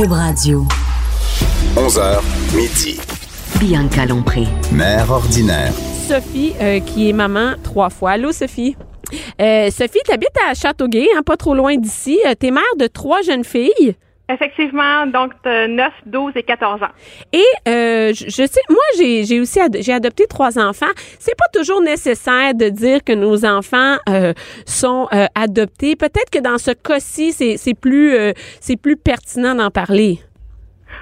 Cube Radio. 11h, midi. Bianca Lompré. Mère ordinaire. Sophie, euh, qui est maman trois fois. Allô, Sophie? Euh, Sophie, tu habites à Châteauguay, hein, pas trop loin d'ici. Euh, tu es mère de trois jeunes filles. Effectivement, donc de 9, 12 et 14 ans. Et euh, je, je sais, moi j'ai j'ai aussi ad- j'ai adopté trois enfants. C'est pas toujours nécessaire de dire que nos enfants euh, sont euh, adoptés. Peut-être que dans ce cas-ci, c'est c'est plus euh, c'est plus pertinent d'en parler.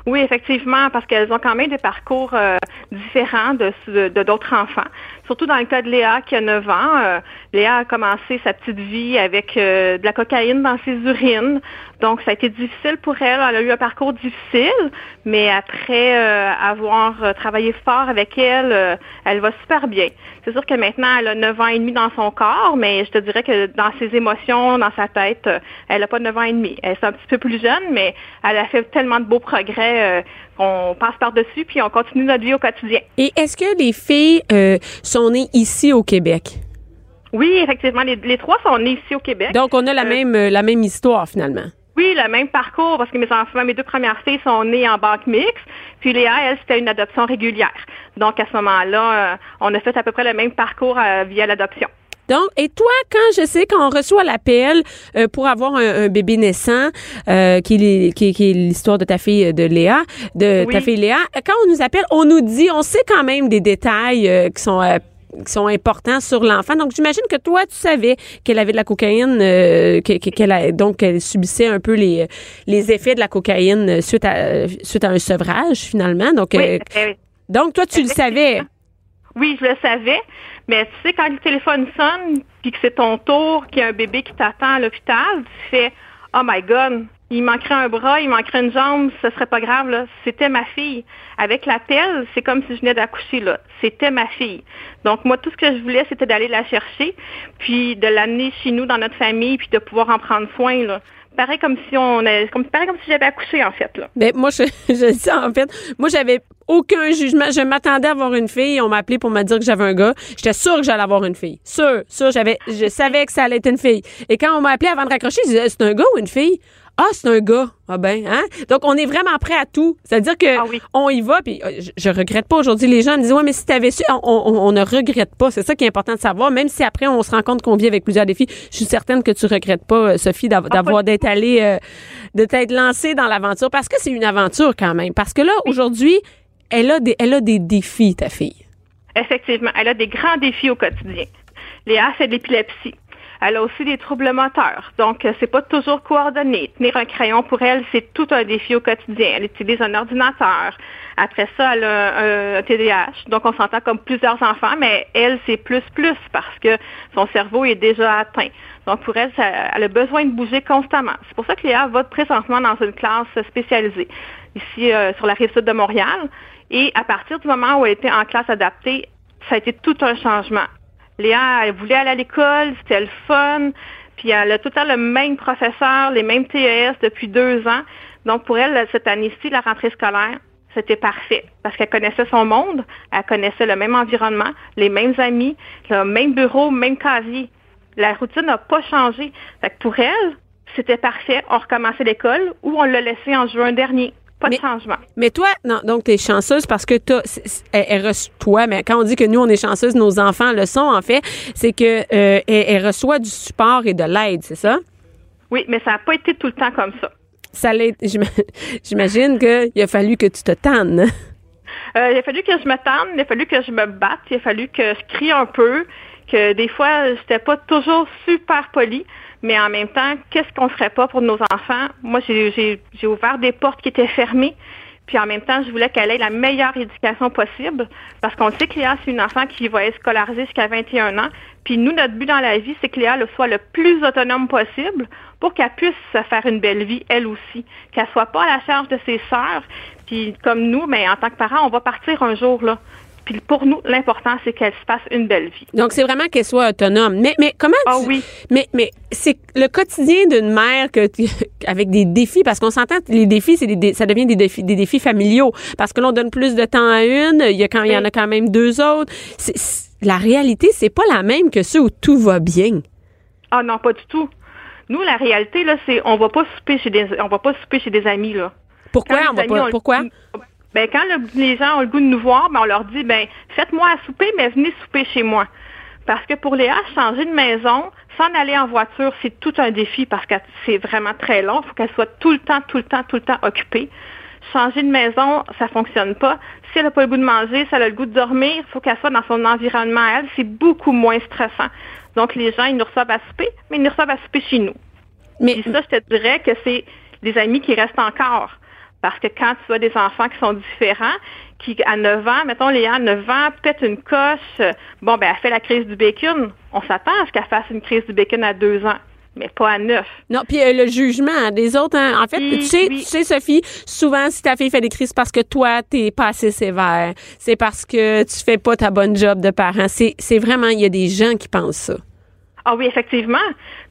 Oui, effectivement, parce qu'elles ont quand même des parcours euh, différents de de- de d'autres enfants. Surtout dans le cas de Léa qui a 9 ans. Euh, Léa a commencé sa petite vie avec euh, de la cocaïne dans ses urines. Donc, ça a été difficile pour elle. Elle a eu un parcours difficile, mais après euh, avoir travaillé fort avec elle, elle va super bien. C'est sûr que maintenant, elle a 9 ans et demi dans son corps, mais je te dirais que dans ses émotions, dans sa tête, elle n'a pas 9 ans et demi. Elle est un petit peu plus jeune, mais elle a fait tellement de beaux progrès qu'on passe par-dessus, puis on continue notre vie au quotidien. Et est-ce que les filles euh, sont nées ici au Québec? Oui, effectivement, les, les trois sont nés ici au Québec. Donc on a la Euh, même euh, la même histoire finalement. Oui, le même parcours, parce que mes enfants, mes deux premières filles sont nées en banque mixte, puis Léa, elle, c'était une adoption régulière. Donc, à ce moment-là, euh, on a fait à peu près le même parcours euh, via l'adoption. Donc, et toi, quand je sais qu'on reçoit l'appel euh, pour avoir un, un bébé naissant, euh, qui est les- qui, est- qui est l'histoire de ta fille euh, de Léa, de Oui. ta fille Léa, quand on nous appelle, on nous dit, on sait quand même des détails euh, qui sont qui sont importants sur l'enfant. Donc, j'imagine que toi, tu savais qu'elle avait de la cocaïne, euh, que- que- qu'elle a, donc qu'elle subissait un peu les les effets de la cocaïne suite à suite à un sevrage finalement. Donc, euh, Oui, donc toi, tu le savais. oui, je le savais, mais tu sais, quand le téléphone sonne, puis que c'est ton tour, qu'il y a un bébé qui t'attend à l'hôpital, tu fais « Oh my God, il manquerait un bras, il manquerait une jambe, ce serait pas grave, là. C'était ma fille. » Avec l'appel, c'est comme si je venais d'accoucher, là. C'était ma fille. Donc, moi, tout ce que je voulais, c'était d'aller la chercher, puis de l'amener chez nous, dans notre famille, puis de pouvoir en prendre soin, là. Pareil comme si on a, comme, pareil comme si j'avais accouché, en fait, là. Ben, moi, je, je dis en fait. Moi, j'avais aucun jugement. Je m'attendais à avoir une fille. On m'a appelé pour me dire que j'avais un gars. J'étais sûre que j'allais avoir une fille. Sûre, sûre. J'avais, je savais que ça allait être une fille. Et quand on m'a appelé avant de raccrocher, je disais, c'est un gars ou une fille? Ah, c'est un gars. Ah ben, hein? Donc, on est vraiment prêt à tout. C'est-à-dire que Ah oui. on y va, puis euh, je, je regrette pas aujourd'hui. Les gens me disent, ouais, mais si t'avais su, on, on- on ne regrette pas. C'est ça qui est important de savoir. Même si après, on se rend compte qu'on vit avec plusieurs défis, je suis certaine que tu regrettes pas, euh, Sophie, Ah, d'avoir d'être allée, euh, de t'être lancée dans l'aventure. Parce que c'est une aventure quand même. Parce que là, aujourd'hui, elle a des, elle a des défis, ta fille. Effectivement, elle a des grands défis au quotidien. Léa fait de l'épilepsie. Elle a aussi des troubles moteurs, donc euh, c'est pas toujours coordonné. Tenir un crayon pour elle, c'est tout un défi au quotidien. Elle utilise un ordinateur. Après ça, elle a un, un TDAH, donc on s'entend comme plusieurs enfants, mais elle, c'est plus plus parce que son cerveau est déjà atteint. Donc pour elle, elle a besoin de bouger constamment. C'est pour ça que Léa va présentement dans une classe spécialisée ici euh, sur la rive sud de Montréal. Et à partir du moment où elle était en classe adaptée, ça a été tout un changement. Léa, elle voulait aller à l'école, c'était le fun, puis elle a tout le temps le même professeur, les mêmes TES depuis deux ans. Donc pour elle, cette année-ci, la rentrée scolaire, c'était parfait parce qu'elle connaissait son monde, elle connaissait le même environnement, les mêmes amis, le même bureau, même casier. La routine n'a pas changé. Fait que pour elle, c'était parfait. On recommençait l'école ou on l'a laissé en juin dernier. Pas Mais- de changement. Mais toi, non, donc tu es chanceuse parce que c'est- elle, reçoit, toi, mais quand on dit que nous, on est chanceuse, nos enfants le sont, en fait, c'est que euh, elle, elle reçoit du support et de l'aide, c'est ça? Oui, mais ça n'a pas été tout le temps comme ça. Ça j'imagine qu'il a fallu que tu te tannes. Euh, il a fallu que je me tente, il a fallu que je me batte, il a fallu que je crie un peu, que des fois, j'étais pas toujours super polie, mais en même temps, qu'est-ce qu'on ferait pas pour nos enfants? Moi, j'ai, ouvert des portes qui étaient fermées, puis en même temps, je voulais qu'elle ait la meilleure éducation possible, parce qu'on sait que Léa, c'est une enfant qui va être scolarisée jusqu'à 21 ans, puis nous, notre but dans la vie, c'est que Léa soit le plus autonome possible pour qu'elle puisse se faire une belle vie, elle aussi, qu'elle soit pas à la charge de ses sœurs, puis comme nous, mais en tant que parents, on va partir un jour, là. Puis pour nous, l'important, c'est qu'elle se passe une belle vie. Donc, c'est vraiment qu'elle soit autonome. Mais, mais comment Ah tu- oui. Mais, mais c'est le quotidien d'une mère que avec des défis, parce qu'on s'entend, les défis, c'est des, ça devient des défis, des défis familiaux. Parce que l'on donne plus de temps à une, il y a quand il y en a quand même deux autres. La réalité, c'est pas la même que ceux où tout va bien. Ah non, pas du tout. Nous, la réalité, là, c'est on va pas souper chez des on va pas souper chez des amis, là. Pourquoi on va pas- pourquoi? Ben, quand le- les gens ont le goût de nous voir, ben, on leur dit, ben, faites-moi à souper, mais venez souper chez moi. Parce que pour Léa, changer de maison, sans aller en voiture, c'est tout un défi parce que c'est vraiment très long. Il faut qu'elle soit tout le temps, tout le temps, tout le temps occupée. Changer de maison, ça fonctionne pas. Si elle n'a pas le goût de manger, si elle a le goût de dormir, il faut qu'elle soit dans son environnement à elle. C'est beaucoup moins stressant. Donc, les gens, ils nous reçoivent à souper, mais ils nous reçoivent à souper chez nous. Mais Puis ça, je te dirais que c'est des amis qui restent encore. Parce que quand tu as des enfants qui sont différents, qui à 9 ans, mettons Léa à 9 ans, peut-être une coche, euh, bon, ben elle fait la crise du bacon. On s'attend à ce qu'elle fasse une crise du bacon à 2 ans, mais pas à 9. Non, puis euh, le jugement des autres, hein, en fait, Oui, tu sais, oui. tu sais, Sophie, souvent, si ta fille fait des crises parce que toi, t'es pas assez sévère, c'est parce que tu fais pas ta bonne job de parent. C'est, c'est vraiment, il y a des gens qui pensent ça. Ah oui, effectivement.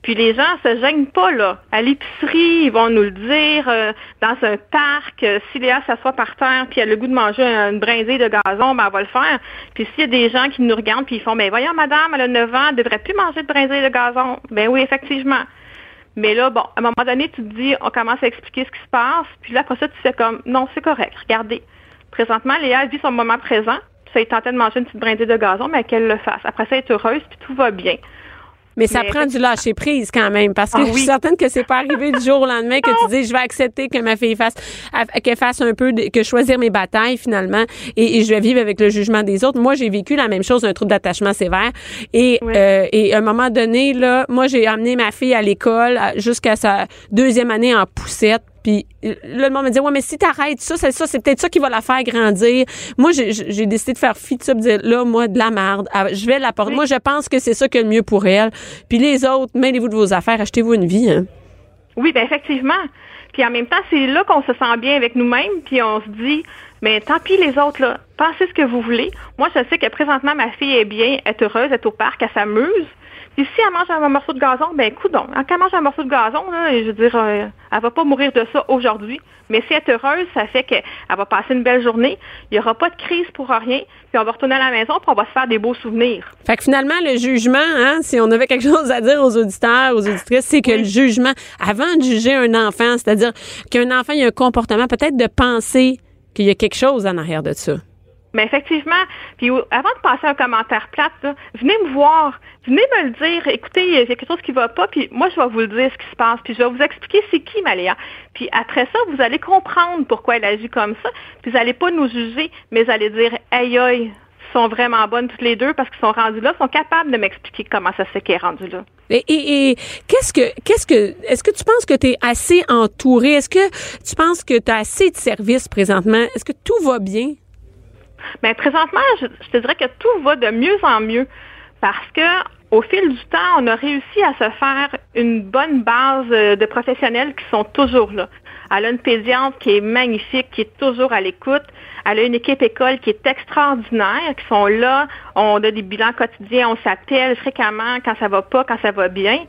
Puis les gens se gênent pas, là. À l'épicerie, ils vont nous le dire. euh, dans un parc, euh, si Léa s'assoit par terre puis elle a le goût de manger une brindille de gazon, ben elle va le faire. Puis s'il y a des gens qui nous regardent puis ils font, ben voyons, madame, elle a 9 ans, elle devrait plus manger de brindille de gazon. Ben oui, effectivement. Mais là, bon, à un moment donné, tu te dis, on commence à expliquer ce qui se passe. Puis là, après ça, tu fais comme, non, c'est correct. Regardez. Présentement, Léa elle vit son moment présent. Ça, il tentait de manger une petite brindille de gazon, mais qu'elle le fasse. Après ça, elle est heureuse, puis tout va bien. Mais ça Mais prend du lâcher prise quand même parce que Ah je suis certaine que c'est pas arrivé du jour au lendemain que tu dis je vais accepter que ma fille fasse qu'elle fasse un peu de- que choisir mes batailles finalement et, et je vais vivre avec le jugement des autres. Moi j'ai vécu la même chose un trouble d'attachement sévère et Oui. euh, et à un moment donné là moi j'ai amené ma fille à l'école jusqu'à sa deuxième année en poussette puis euh, là, le monde me dit ouais mais si t'arrêtes ça c'est ça c'est peut-être ça qui va la faire grandir. Moi j'ai décidé de faire fi de ça de dire là moi de la merde Ah, je vais la porter. Moi je pense que c'est ça qui est le mieux pour elle. Puis les autres mêlez-vous de vos affaires achetez-vous une vie hein. Oui, ben effectivement. Puis en même temps, c'est là qu'on se sent bien avec nous-mêmes, puis on se dit, mais tant pis les autres, là, pensez ce que vous voulez. Moi, je sais que présentement, ma fille est bien, elle est heureuse, elle est au parc, elle s'amuse. Puis si elle mange un morceau de gazon, ben coudon. Quand elle mange un morceau de gazon, là, je veux dire, euh, elle va pas mourir de ça aujourd'hui. Mais si elle est heureuse, ça fait qu'elle va passer une belle journée. Il y aura pas de crise pour rien. Puis on va retourner à la maison, puis on va se faire des beaux souvenirs. Fait que finalement, le jugement, hein, si on avait quelque chose à dire aux auditeurs, aux auditrices, c'est que le jugement, avant de juger un enfant, c'est-à-dire qu'un enfant il a un comportement, peut-être de penser qu'il y a quelque chose en arrière de ça. Mais effectivement, puis avant de passer un commentaire plate, venez me voir, venez me le dire. Écoutez, il y a quelque chose qui va pas, puis moi je vais vous le dire ce qui se passe, puis je vais vous expliquer c'est qui Maléa. Puis après ça, vous allez comprendre pourquoi elle agit comme ça, puis vous allez pas nous juger, mais vous allez dire aïe aïe, sont vraiment bonnes toutes les deux parce qu'ils sont rendus là, sont capables de m'expliquer comment ça se fait qu'elle est là. Et, et, qu'est-ce que, qu'est-ce que, est-ce que tu penses que tu es assez entouré? Est-ce que tu penses que tu as assez de services présentement? Est-ce que tout va bien? Mais présentement, je, te dirais que tout va de mieux en mieux parce que au fil du temps, on a réussi à se faire une bonne base euh, de professionnels qui sont toujours là. Elle a une pédiatre qui est magnifique, qui est toujours à l'écoute. Elle a une équipe école qui est extraordinaire, qui sont là. On a des bilans quotidiens, on s'appelle fréquemment quand ça va pas, quand ça va bien.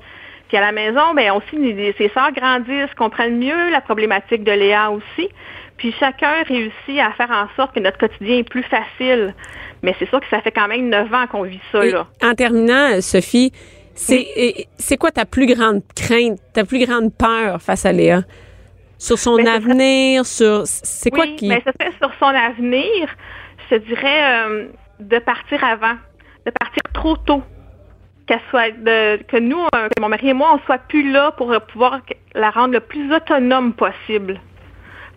Puis à la maison, ben aussi, ses sœurs grandissent, comprennent mieux la problématique de Léa aussi. Puis chacun réussit à faire en sorte que notre quotidien est plus facile. Mais c'est sûr que ça fait quand même neuf ans qu'on vit ça, Et là. en terminant, euh, Sophie, c'est, c'est quoi ta plus grande crainte, ta plus grande peur face à Léa? Sur son Ben, serait- avenir, sur, c'est quoi oui, qui... mais ce serait sur son avenir, je te dirais euh, de partir avant, de partir trop tôt. Qu'elle soit de, que nous, euh, que mon mari et moi, on soit plus là pour pouvoir la rendre le plus autonome possible.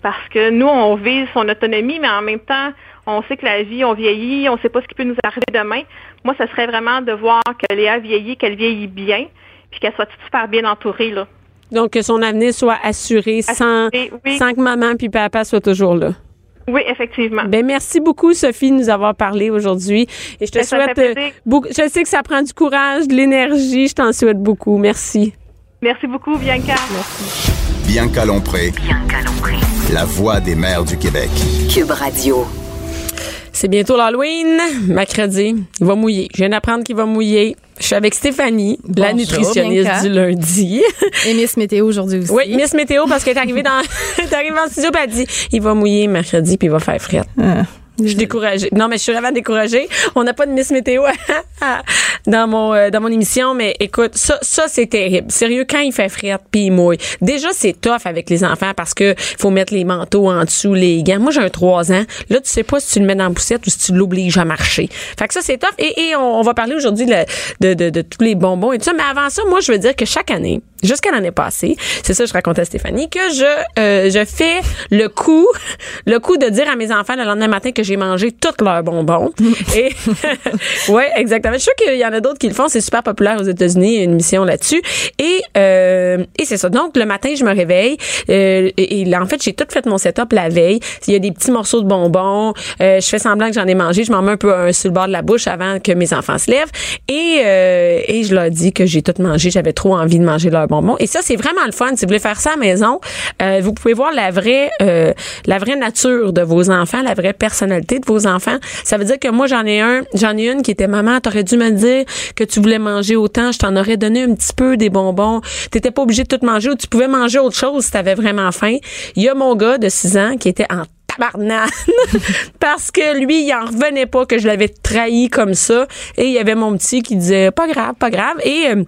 Parce que nous, on vise son autonomie, mais en même temps, on sait que la vie, on vieillit, on ne sait pas ce qui peut nous arriver demain. Moi, ce serait vraiment de voir que Léa vieillit, qu'elle vieillit bien, puis qu'elle soit super bien entourée, là. Donc, que son avenir soit assuré, sans, Assuré, oui. sans que maman puis papa soient toujours là. Oui, effectivement. Ben merci beaucoup Sophie de nous avoir parlé aujourd'hui et je te Ben, ça souhaite euh, beaucoup je sais que ça prend du courage, de l'énergie, je t'en souhaite beaucoup. Merci. Merci beaucoup, Bianca. Bianca Lompré, Bianca Lompré. la voix des mères du Québec. Cube Radio. C'est bientôt l'Halloween, mercredi. Il va mouiller. Je viens d'apprendre qu'il va mouiller. Je suis avec Stéphanie, la nutritionniste Bianca. du lundi. Et Miss Météo aujourd'hui aussi. oui, Miss Météo parce qu'elle est arrivée dans elle est arrivée en studio et elle dit il va mouiller mercredi puis il va faire frette. Ah. Je suis découragée. Non, mais je suis vraiment découragée. On n'a pas de Miss Météo à, à- dans mon euh, dans mon émission, mais écoute, ça ça c'est terrible. Sérieux, quand il fait frette puis il mouille. Déjà c'est tough avec les enfants parce que faut mettre les manteaux en dessous, les gants. Moi j'ai un 3 ans. Là tu sais pas si tu le mets dans la poussette ou si tu l'obliges à marcher. Fait que ça c'est tough et, et on, va parler aujourd'hui de, de, de, tous les bonbons et tout ça. Mais avant ça, moi je veux dire que chaque année, jusqu'à l'année passée, c'est ça que je racontais à Stéphanie, que je euh, je fais le coup le coup de dire à mes enfants le lendemain matin que j'ai mangé tous leurs bonbons. et ouais, exactement. Je suis qu'il y en a d'autres qui le font. C'est super populaire aux États-Unis. Une mission là-dessus. Et euh, et c'est ça. Donc le matin, je me réveille euh, et, et en fait, j'ai tout fait mon setup la veille. Il y a des petits morceaux de bonbons. Euh, je fais semblant que j'en ai mangé. Je m'en mets un peu un, sur le bord de la bouche avant que mes enfants se lèvent. Et euh, et je leur dis que j'ai tout mangé. J'avais trop envie de manger leurs bonbons. Et ça, c'est vraiment le fun. Si vous voulez faire ça à la maison, euh, vous pouvez voir la vraie euh, la vraie nature de vos enfants, la vraie personnalité de vos enfants. Ça veut dire que moi, j'en ai un, j'en ai une qui était maman, t'aurais dû me dire que tu voulais manger autant, je t'en aurais donné un petit peu des bonbons. T'étais pas obligé de tout manger ou tu pouvais manger autre chose si t'avais vraiment faim. Il y a mon gars de 6 ans qui était en tabarnane parce que lui il en revenait pas que je l'avais trahi comme ça et il y avait mon petit qui disait pas grave pas grave et euh,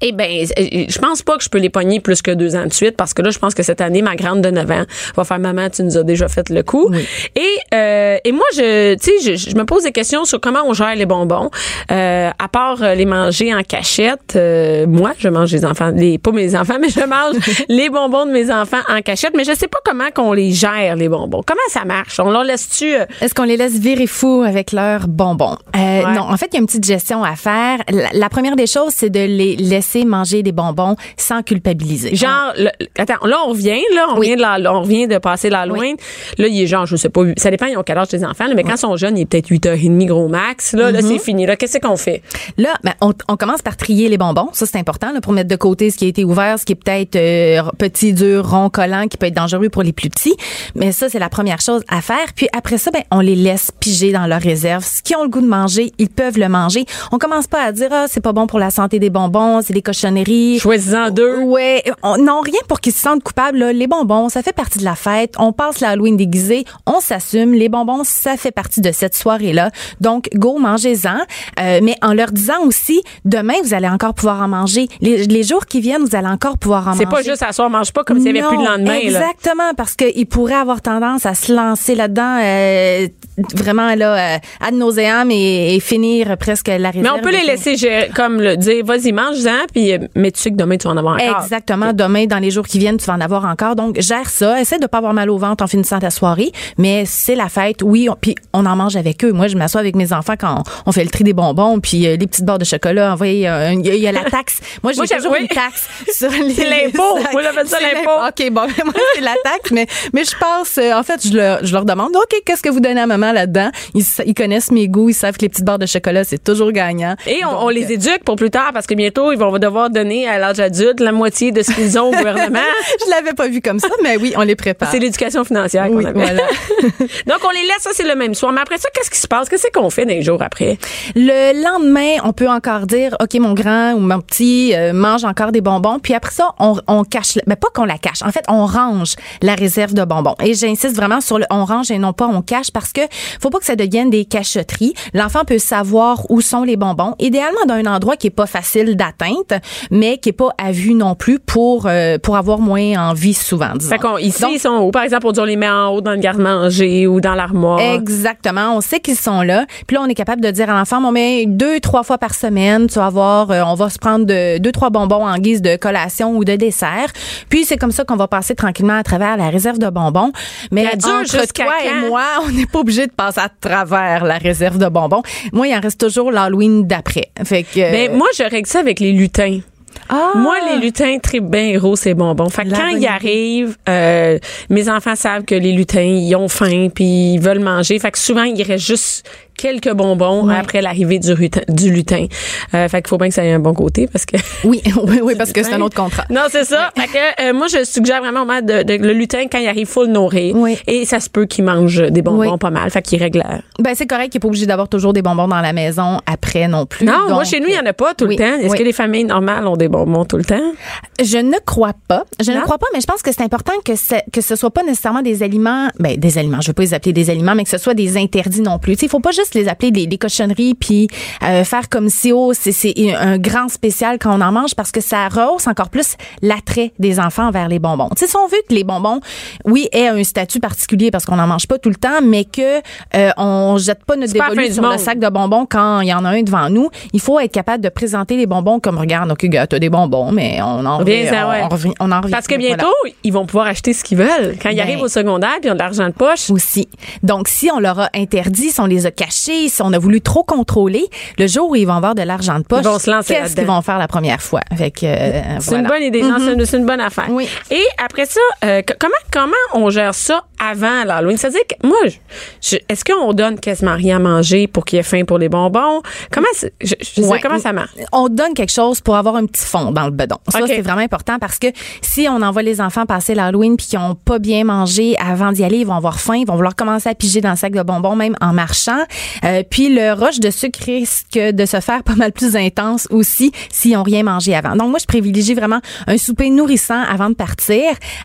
eh ben, je pense pas que je peux les pogner plus que deux ans de suite parce que là, je pense que cette année, ma grande de 9 ans va faire maman, tu nous as déjà fait le coup. Et euh, et moi, je, tu sais, je, je, me pose des questions sur comment on gère les bonbons. Euh, à part euh, les manger en cachette, euh, moi, je mange les enfants, les pas mes enfants, mais je mange les bonbons de mes enfants en cachette. Mais je sais pas comment qu'on les gère les bonbons. Comment ça marche? On leur laisse-tu euh, Est-ce qu'on les laisse virer fous avec leurs bonbons? Euh, Ouais. Non, en fait, il y a une petite gestion à faire. La, la première des choses, c'est de les laisser manger des bonbons sans culpabiliser. Genre, le- attends, là on revient, là on Oui. revient de la, on revient de passer la loin. Là il est genre, je sais pas, ça dépend ils ont quel âge les enfants, là, mais quand ils sont jeunes, il est peut-être 8h30 gros max. Là, là c'est fini. Là, qu'est-ce qu'on fait? Là, ben, on, on commence par trier les bonbons. Ça, c'est important là, pour mettre de côté ce qui a été ouvert, ce qui est peut-être euh, petit, dur, rond, collant, qui peut être dangereux pour les plus petits. Mais ça, c'est la première chose à faire. Puis après ça, ben, on les laisse piger dans leur réserve. Ce qui ont le goût de manger, ils peuvent le manger. On commence pas à dire, ah, c'est pas bon pour la santé des bonbons, c'est des cochonneries. Choisis-en deux. Ouais, on- non, rien pour qu'ils se sentent coupables. là. Les bonbons, ça fait partie de la fête. On passe l'Halloween déguisé, on s'assume. Les bonbons, ça fait partie de cette soirée-là. Donc, go, mangez-en. Euh, mais en leur disant aussi, demain, vous allez encore pouvoir en manger. Les, les jours qui viennent, vous allez encore pouvoir en manger. C'est pas juste à soir, mange pas comme s'il y avait plus de lendemain. Là. Exactement, parce qu'ils pourraient avoir tendance à se lancer là-dedans, euh, vraiment là, euh, ad nauseam et, et finir presque la réserve. Mais on peut les laisser gérer, comme le dire, vas-y, mange-en, puis euh, mais tu sais que demain, tu vas en avoir encore. Exactement. Demain, dans les jours qui viennent, tu vas en avoir encore. Donc, gère ça. Essaie de pas avoir mal au ventre en finissant ta soirée. Mais c'est la fête. Oui, puis on en mange avec eux. Moi, je m'assois avec mes enfants quand on, on fait le tri des bonbons, puis euh, les petites barres de chocolat. Envoyez, euh, il y, y a la taxe. Moi, j'ai toujours oui. une taxe sur les. C'est l'impôt. Moi, j'appelle ça l'impôt. OK, bon, moi, c'est la taxe. Mais, mais je pense, euh, en fait, je leur, je leur demande, OK, qu'est-ce que vous donnez à maman là-dedans? Ils, connaissent mes goûts. Ils savent que les petites barres de chocolat, c'est toujours gagnant. Et on, Donc, on les éduque pour plus tard parce que bientôt, ils vont devoir donner à l'âge adulte la moitié de ce qu'ils ont au gouvernement. je l'avais pas vu comme ça, mais oui, on les prépare. C'est l'éducation financière Oui, voilà. Donc, on les laisse, ça, c'est le même soir. Mais après ça, qu'est-ce qui se passe? Qu'est-ce qu'on fait les jours après? Le lendemain, on peut encore dire, OK, mon grand ou mon petit euh, mange encore des bonbons. Puis après ça, on, on cache, mais pas qu'on la cache. En fait, on range la réserve de bonbons. Et j'insiste vraiment sur le on range et non pas on cache parce que faut pas que ça devienne des cacheteries. L'enfant peut savoir où sont les bonbons. Idéalement dans un endroit qui est pas facile mais qui est pas à vue non plus pour euh, pour avoir moins envie souvent. Disons. Fait qu'on, ici, Donc, ils sont haut. Par exemple, on dit on les met en haut dans le garde-manger ou dans l'armoire. Exactement. On sait qu'ils sont là. Puis là, on est capable de dire à l'enfant, bon, mais deux, trois fois par semaine, tu vas voir, euh, on va se prendre de, deux, trois bonbons en guise de collation ou de dessert. Puis c'est comme ça qu'on va passer tranquillement à travers la réserve de bonbons. Mais dure entre toi quand? et moi, on n'est pas obligé de passer à travers la réserve de bonbons. Moi, il en reste toujours l'Halloween d'après. Fait que. Ben, moi, je règle ça avec les lutins. Ah! Moi, les lutins très bien gros, c'est bonbon. Fait que quand ils arrivent, euh, mes enfants savent que les lutins, ils ont faim puis ils veulent manger. Fait que souvent, il reste juste quelques bonbons après l'arrivée du, lutin. Euh, fait qu'il faut bien que ça ait un bon côté parce que... Oui, oui, oui, parce que c'est un autre contrat. Non, c'est ça. Fait que euh, moi, je suggère vraiment de, de- le lutin quand il arrive, faut le nourrir. Oui. Et ça se peut qu'il mange des bonbons pas mal. Fait qu'il règle. la- Ben, c'est correct qu'il n'est pas obligé d'avoir toujours des bonbons dans la maison après non plus. Non, moi chez nous, il y en a pas tout le temps. Est-ce que les familles normales ont des bonbons tout le temps? Je ne crois pas. Je Non? ne crois pas, mais je pense que c'est important que ce, que ce soit pas nécessairement des aliments, ben, des aliments, je veux pas les appeler des aliments, mais que ce soit des interdits non plus. Tu sais, il faut pas juste juste les appeler des, des cochonneries puis euh, faire comme si oh c'est un grand spécial quand on en mange parce que ça rehausse encore plus l'attrait des enfants vers les bonbons. Tu sais, si on veut que les bonbons, oui, aient un statut particulier parce qu'on n'en mange pas tout le temps, mais que euh, on jette pas notre dévolu sur le sac de bonbons quand il y en a un devant nous, il faut être capable de présenter les bonbons comme regarde, ok, gars, t'as des bonbons, mais on en revient- ça, on, ouais. on revient- on en revient. Parce que Voilà. bientôt, ils vont pouvoir acheter ce qu'ils veulent. Quand ils Ben. arrivent au secondaire puis ils ont de l'argent de poche, aussi. Donc, si on leur a interdit, si on les a cachés, si on a voulu trop contrôler, le jour où ils vont avoir de l'argent de poche, qu'est-ce qu'ils vont faire la première fois? Euh, C'est voilà. une bonne idée. Non, c'est une- c'est une bonne affaire. Oui. Et après ça, euh, comment comment on gère ça avant l'Halloween? C'est-à-dire que moi, est-ce qu'on donne quasiment rien à manger pour qu'il y ait faim pour les bonbons? Comment, c'est- je, je sais Ouais. comment ça marche? On donne quelque chose pour avoir un petit fond dans le bedon. Ça, c'est vraiment important parce que si on envoie les enfants passer l'Halloween puis qu'ils ont pas bien mangé avant d'y aller, ils vont avoir faim, ils vont vouloir commencer à piger dans le sac de bonbons même en marchant. Euh, puis le rush de sucre risque de se faire pas mal plus intense aussi s'ils ont rien mangé avant. Donc moi, je privilégie vraiment un souper nourrissant avant de partir.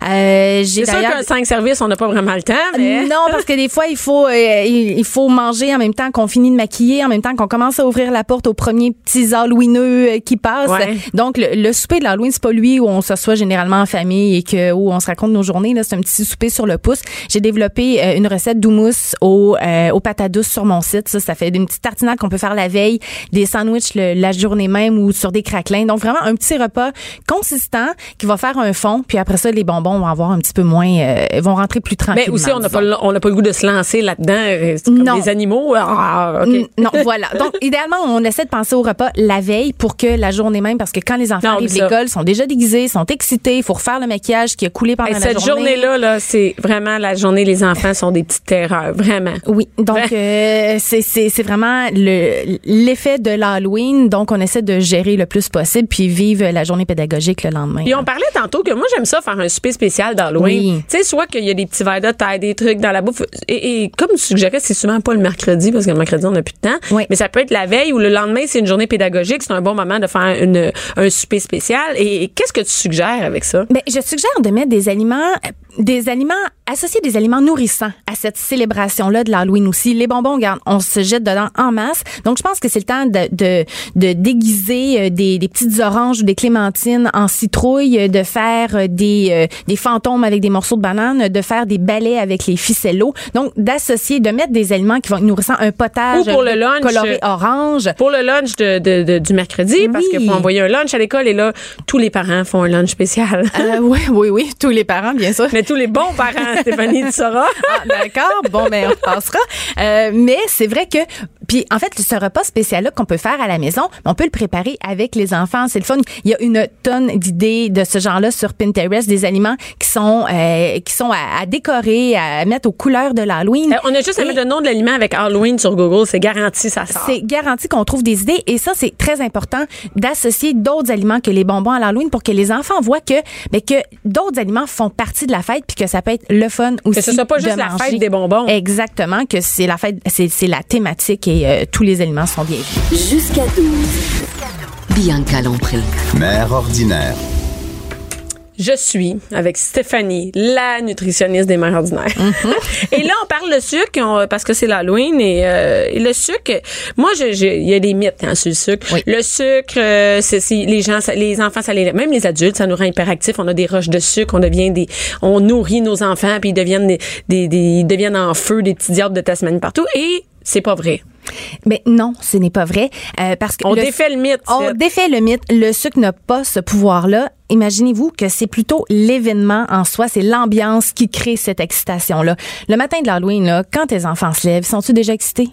Euh, j'ai C'est sûr qu'un 5 services, on n'a pas vraiment le temps, mais. non, parce que des fois, il faut, euh, il faut manger en même temps qu'on finit de maquiller, en même temps qu'on commence à ouvrir la porte aux premiers petits Halloweeneux euh, qui passent. Ouais. Donc, le, le souper de l'Halloween, c'est pas lui où on s'assoit généralement en famille et que où on se raconte nos journées. Là, c'est un petit souper sur le pouce. J'ai développé une recette d'houmous au, euh, aux patates douces sur mon site. Ça, ça fait une petite tartinade qu'on peut faire la veille, des sandwichs le- la journée même ou sur des craquelins. Donc, vraiment un petit repas consistant qui va faire un fond. Puis après ça, les bonbons vont avoir un petit peu moins, euh, vont rentrer plus tranquillement. Mais aussi, on n'a pas, le- on n'a pas le goût de se lancer là-dedans. euh, Comme Non. des animaux. Ah. Mm, Non, voilà. Donc, idéalement, on essaie de penser au repas la veille pour que la journée même, parce que quand les enfants Non, arrivent ça- l'école, ils sont déjà déguisés, sont excités, il faut refaire le maquillage qui a coulé pendant la cette journée. journée-là, là, c'est vraiment la journée, les enfants sont des petites terreurs, vraiment. Oui, donc euh, c'est c'est vraiment le l'effet de l'Halloween. Donc on essaie de gérer le plus possible puis vivre la journée pédagogique le lendemain. Puis on parlait tantôt que moi j'aime ça faire un souper spécial d'Halloween. Oui. Tu sais, soit qu'il y a des petits verres de taille, des trucs dans la bouffe. Et, et comme tu suggérais, c'est souvent pas le mercredi parce que le mercredi on n'a plus de temps. Oui. Mais ça peut être la veille ou le lendemain, c'est une journée pédagogique. C'est un bon moment de faire une, un souper spécial. Et, et qu'est-ce que tu suggères avec ça? Ben, je suggère de mettre des aliments, euh, des aliments, associer des aliments nourrissants à cette célébration-là de l'Halloween aussi. Les bonbons, regarde, on se jette dedans en masse. Donc, je pense que c'est le temps de, de, de déguiser euh, des, des petites oranges ou des clémentines en citrouille, euh, de faire euh, des, des fantômes avec des morceaux de banane, de faire des balais avec les ficellos. Donc, d'associer, de mettre des aliments qui vont être nourrissants, un potage Ou pour le lunch, coloré orange. Pour le lunch de, de- de- du mercredi, parce qu'il faut envoyer un lunch à l'école et là, tous les parents font un lunch spécial. Euh, oui, oui, oui, tous les parents, bien sûr. Mais tous les bons parents, Stéphanie, tu sauras. Ah, d'accord. Bon, ben, on passera. Euh, mais c'est vrai que, puis en fait, ce repas spécial-là qu'on peut faire à la maison, on peut le préparer avec les enfants. C'est le fun. Il y a une tonne d'idées de ce genre-là sur Pinterest, des aliments qui sont euh, qui sont à, à décorer, à mettre aux couleurs de l'Halloween. Euh, on a juste à Et- mettre le nom de l'aliment avec Halloween sur Google. C'est garanti, ça sort. C'est garanti qu'on trouve des idées et ça c'est très important d'associer d'autres aliments que les bonbons à l'Halloween pour que les enfants voient que mais que d'autres aliments font partie de la fête puis que ça peut être le fun aussi. ce soit pas juste de la manger. fête des bonbons. Exactement que c'est la fête c'est c'est la thématique et euh, tous les aliments sont bienvenus. Jusqu'à 12. Bianca Lompré. Mère ordinaire. Je suis avec Stéphanie, la nutritionniste des mères ordinaires. et là, on parle de sucre on- parce que c'est l'Halloween et, euh, et le sucre. Moi, il y a des mythes hein, sur le sucre. Oui. Le sucre, euh, c'est c'est- les gens, ça- les enfants, ça les, même les adultes, ça nous rend hyperactifs. On a des roches de sucre, on devient des, on nourrit nos enfants puis ils deviennent des, des, des- ils deviennent en feu des petits diables de Tasmanie partout. Et c'est pas vrai. Mais non, ce n'est pas vrai euh, parce que On le- défait le mythe. On défait le mythe. Le sucre n'a pas ce pouvoir-là. Imaginez-vous que c'est plutôt l'événement en soi, c'est l'ambiance qui crée cette excitation-là. Le matin de l'Halloween, là, quand tes enfants se lèvent, sont-ils déjà excités?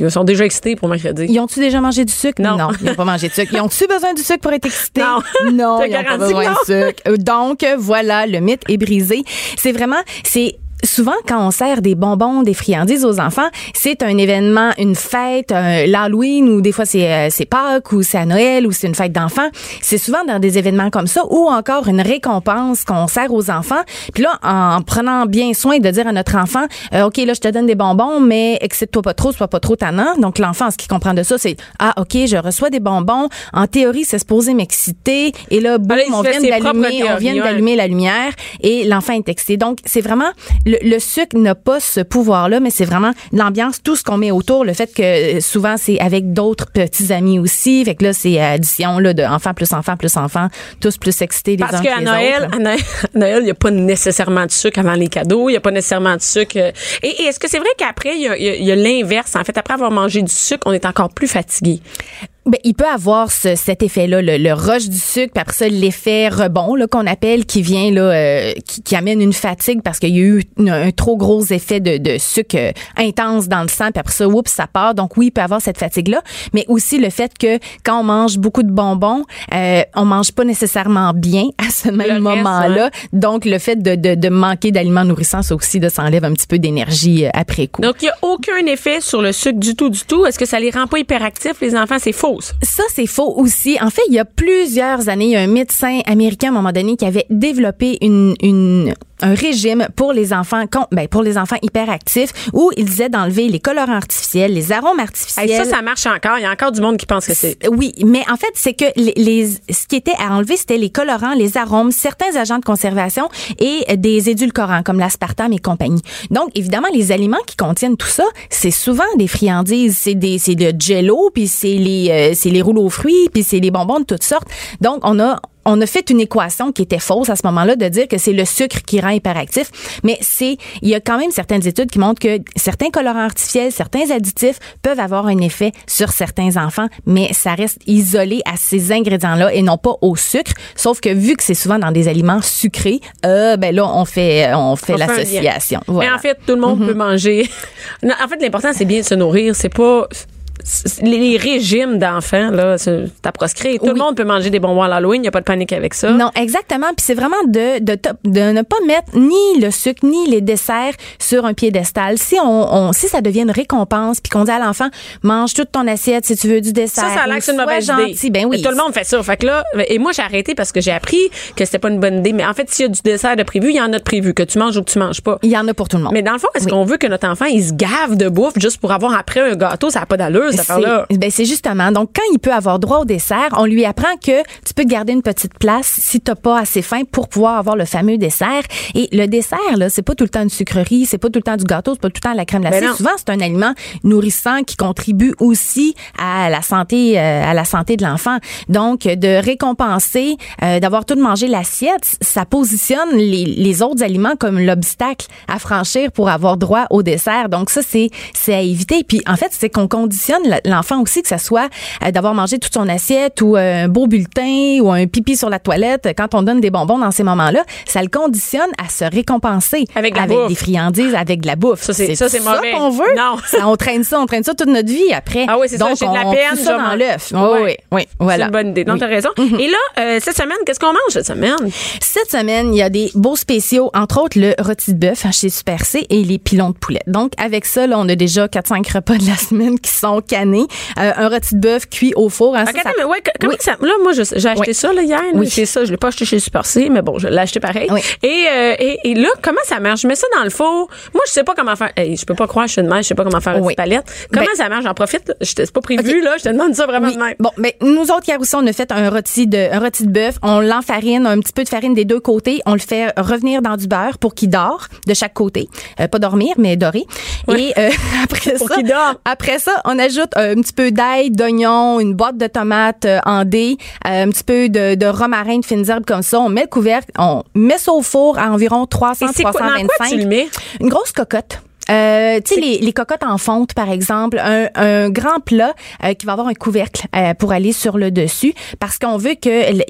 Ils sont déjà excités pour mercredi. Ils ont-tu déjà mangé du sucre? Non. ils n'ont pas mangé de sucre. Ils ont-tu besoin du sucre pour être excités? Non. Non, ils n'ont pas besoin de sucre. Euh, Donc, voilà, le mythe est brisé. C'est vraiment, c'est Souvent, quand on sert des bonbons, des friandises aux enfants, c'est un événement, une fête, un- l'Halloween ou des fois c'est euh, c'est Pâques ou c'est à Noël ou c'est une fête d'enfants. C'est souvent dans des événements comme ça ou encore une récompense qu'on sert aux enfants. Puis là, en prenant bien soin de dire à notre enfant, euh, ok, là je te donne des bonbons, mais excite-toi pas trop, sois pas trop tannant. Donc l'enfant, ce qu'il comprend de ça, c'est ah ok, je reçois des bonbons. En théorie, c'est supposé m'exciter. Et là, boum, on vient propres d'allumer, on vient d'allumer la lumière et l'enfant est excité. Donc c'est vraiment le, le sucre n'a pas ce pouvoir-là, mais c'est vraiment l'ambiance, tout ce qu'on met autour, le fait que euh, souvent c'est avec d'autres petits amis aussi. Fait que là, c'est addition là, de plus enfants plus enfants, tous plus excités les Parce uns qu'à que les Noël, autres. à Noël, à Noël, il n'y a pas nécessairement de sucre avant les cadeaux. Il n'y a pas nécessairement de sucre. euh, Et, et est-ce que c'est vrai qu'après, il y a, il y a- il y a l'inverse? En fait, après avoir mangé du sucre, on est encore plus fatigué? Ben, il peut avoir ce- cet effet-là, le, le rush du sucre, puis après ça, l'effet rebond qu'on appelle, qui vient là, euh, qui, qui amène une fatigue parce qu'il y a eu une- un trop gros effet de, de sucre euh, intense dans le sang, puis après ça, oups, ça part. Donc oui, il peut avoir cette fatigue-là, mais aussi le fait que quand on mange beaucoup de bonbons, euh, on mange pas nécessairement bien à ce même moment-là. Donc le fait de, de, de manquer d'aliments nourrissants, ça aussi, de s'enlève un petit peu d'énergie euh, après coup. Donc, il n'y a aucun effet sur le sucre du tout, du tout. Est-ce que ça les rend pas hyperactifs, les enfants? C'est faux. Ça. C'est faux aussi. En fait, il y a plusieurs années, il y a un médecin américain à un moment donné qui avait développé une un régime pour les enfants ben, pour les enfants hyperactifs où il disait d'enlever les colorants artificiels, les arômes artificiels. Hey, ça, ça marche encore. Il y a encore du monde qui pense que c'est. Oui, mais en fait, c'est que les, les- ce qui était à enlever, c'était les colorants, les arômes, certains agents de conservation et des édulcorants comme l'aspartame et compagnie. Donc, évidemment, les aliments qui contiennent tout ça, c'est souvent des friandises, c'est des c'est le jello, puis c'est les euh, c'est les rouleaux aux fruits, puis c'est les bonbons de toutes sortes. Donc, on a on a fait une équation qui était fausse à ce moment-là de dire que c'est le sucre qui rend hyperactif, mais c'est il y a quand même certaines études qui montrent que certains colorants artificiels, certains additifs peuvent avoir un effet sur certains enfants, mais ça reste isolé à ces ingrédients-là et non pas au sucre. Sauf que vu que c'est souvent dans des aliments sucrés, euh, ben là on fait on fait l'association. Mais en fait, tout le monde Mm-hmm. peut manger. Non, en fait, l'important, c'est bien de se nourrir. C'est pas. Les régimes d'enfants, là, c'est à proscrire. Tout le monde peut manger des bonbons à l'Halloween. Il n'y a pas de panique avec ça. Non, exactement. Puis c'est vraiment de, de, de ne pas mettre ni le sucre ni les desserts sur un piédestal. Si on, on si ça devient une récompense, puis qu'on dit à l'enfant mange toute ton assiette si tu veux du dessert. Ça, ça a l'air que c'est une mauvaise gentil. idée. Ben oui. Et Tout le monde fait ça. Fait que là, et moi, j'ai arrêté parce que j'ai appris que c'était pas une bonne idée. Mais en fait, s'il y a du dessert de prévu, il y en a de prévu, que tu manges ou que tu manges pas. Il y en a pour tout le monde. Mais dans le fond, est-ce Oui. qu'on veut que notre enfant, il se gave de bouffe juste pour avoir après un gâteau? Ça n'a pas d'allure, cette affaire-là. C'est ben c'est justement. Donc, quand il peut avoir droit au dessert, on lui apprend que tu peux te garder une petite place si t'as pas assez faim pour pouvoir avoir le fameux dessert. Et le dessert, là, c'est pas tout le temps une sucrerie, c'est pas tout le temps du gâteau, c'est pas tout le temps de la crème glacée. Souvent, c'est un aliment nourrissant qui contribue aussi à la santé, euh, à la santé de l'enfant. Donc, de récompenser, euh, d'avoir tout mangé l'assiette, ça positionne les, les autres aliments comme l'obstacle à franchir pour avoir droit au dessert. Donc, ça, c'est, c'est à éviter. Puis, en fait, c'est qu'on conditionne l'enfant aussi, que ça soit euh, d'avoir mangé toute son assiette ou euh, un beau bulletin ou un pipi sur la toilette. Quand on donne des bonbons dans ces moments-là, ça le conditionne à se récompenser Avec de la bouffe. des friandises, avec de la bouffe. Ça, c'est- ça, c'est mauvais. qu'on veut. Non. Ça, on traîne ça, on traîne ça toute notre vie après. Ah oui, c'est ça. J'ai de la peine. ça dans l'œuf. Oui, oui, oui. C'est Voilà. une bonne idée. Non, Oui. t'as raison. Et là, euh, cette semaine, qu'est-ce qu'on mange cette semaine? Cette semaine, il y a des beaux spéciaux, entre autres le rôti de bœuf chez Super C et les pilons de poulet. Donc, avec ça, là, on a déjà 4-5 repas de la semaine qui sont canés. Euh, un rôti de bœuf cuit au four. hein, ça, Ok, ça- mais ouais, comment Oui. ça. Là, moi, j'ai acheté Oui. ça là, hier. là. Oui. C'est ça. Je l'ai pas acheté chez Super C, mais bon, je l'ai acheté pareil. Oui. Et, euh, et, et là, comment ça marche? Je mets ça dans le four. Moi, je sais pas comment faire. Hey, je peux pas croire, je suis de même, je sais pas comment faire une palette. Comment Ben- ça marche? J'en profite. Je t'ai- C'est pas prévu, là. Je te demande ça vraiment de même. Bon, mais nous autres, hier aussi, on a fait un rôti de, un rôti de bœuf. On l'enfarine, un petit peu de farine des deux côtés. On le fait revenir dans du beurre pour qu'il dort de chaque côté. Euh, pas dormir, mais dorer. Et euh, après Pour ça, après ça, on ajoute euh, un petit peu d'ail, d'oignon, une boîte de tomates euh, en dés, euh, un petit peu de, de romarin, de fines herbes comme ça. On met le couvercle, on met ça au four à environ 300, Et c'est quoi, dans 325. quoi tu le mets? Une grosse cocotte. Euh, tu sais, les, les cocottes en fonte, par exemple, un, un grand plat euh, qui va avoir un couvercle euh, pour aller sur le dessus, parce qu'on veut que le-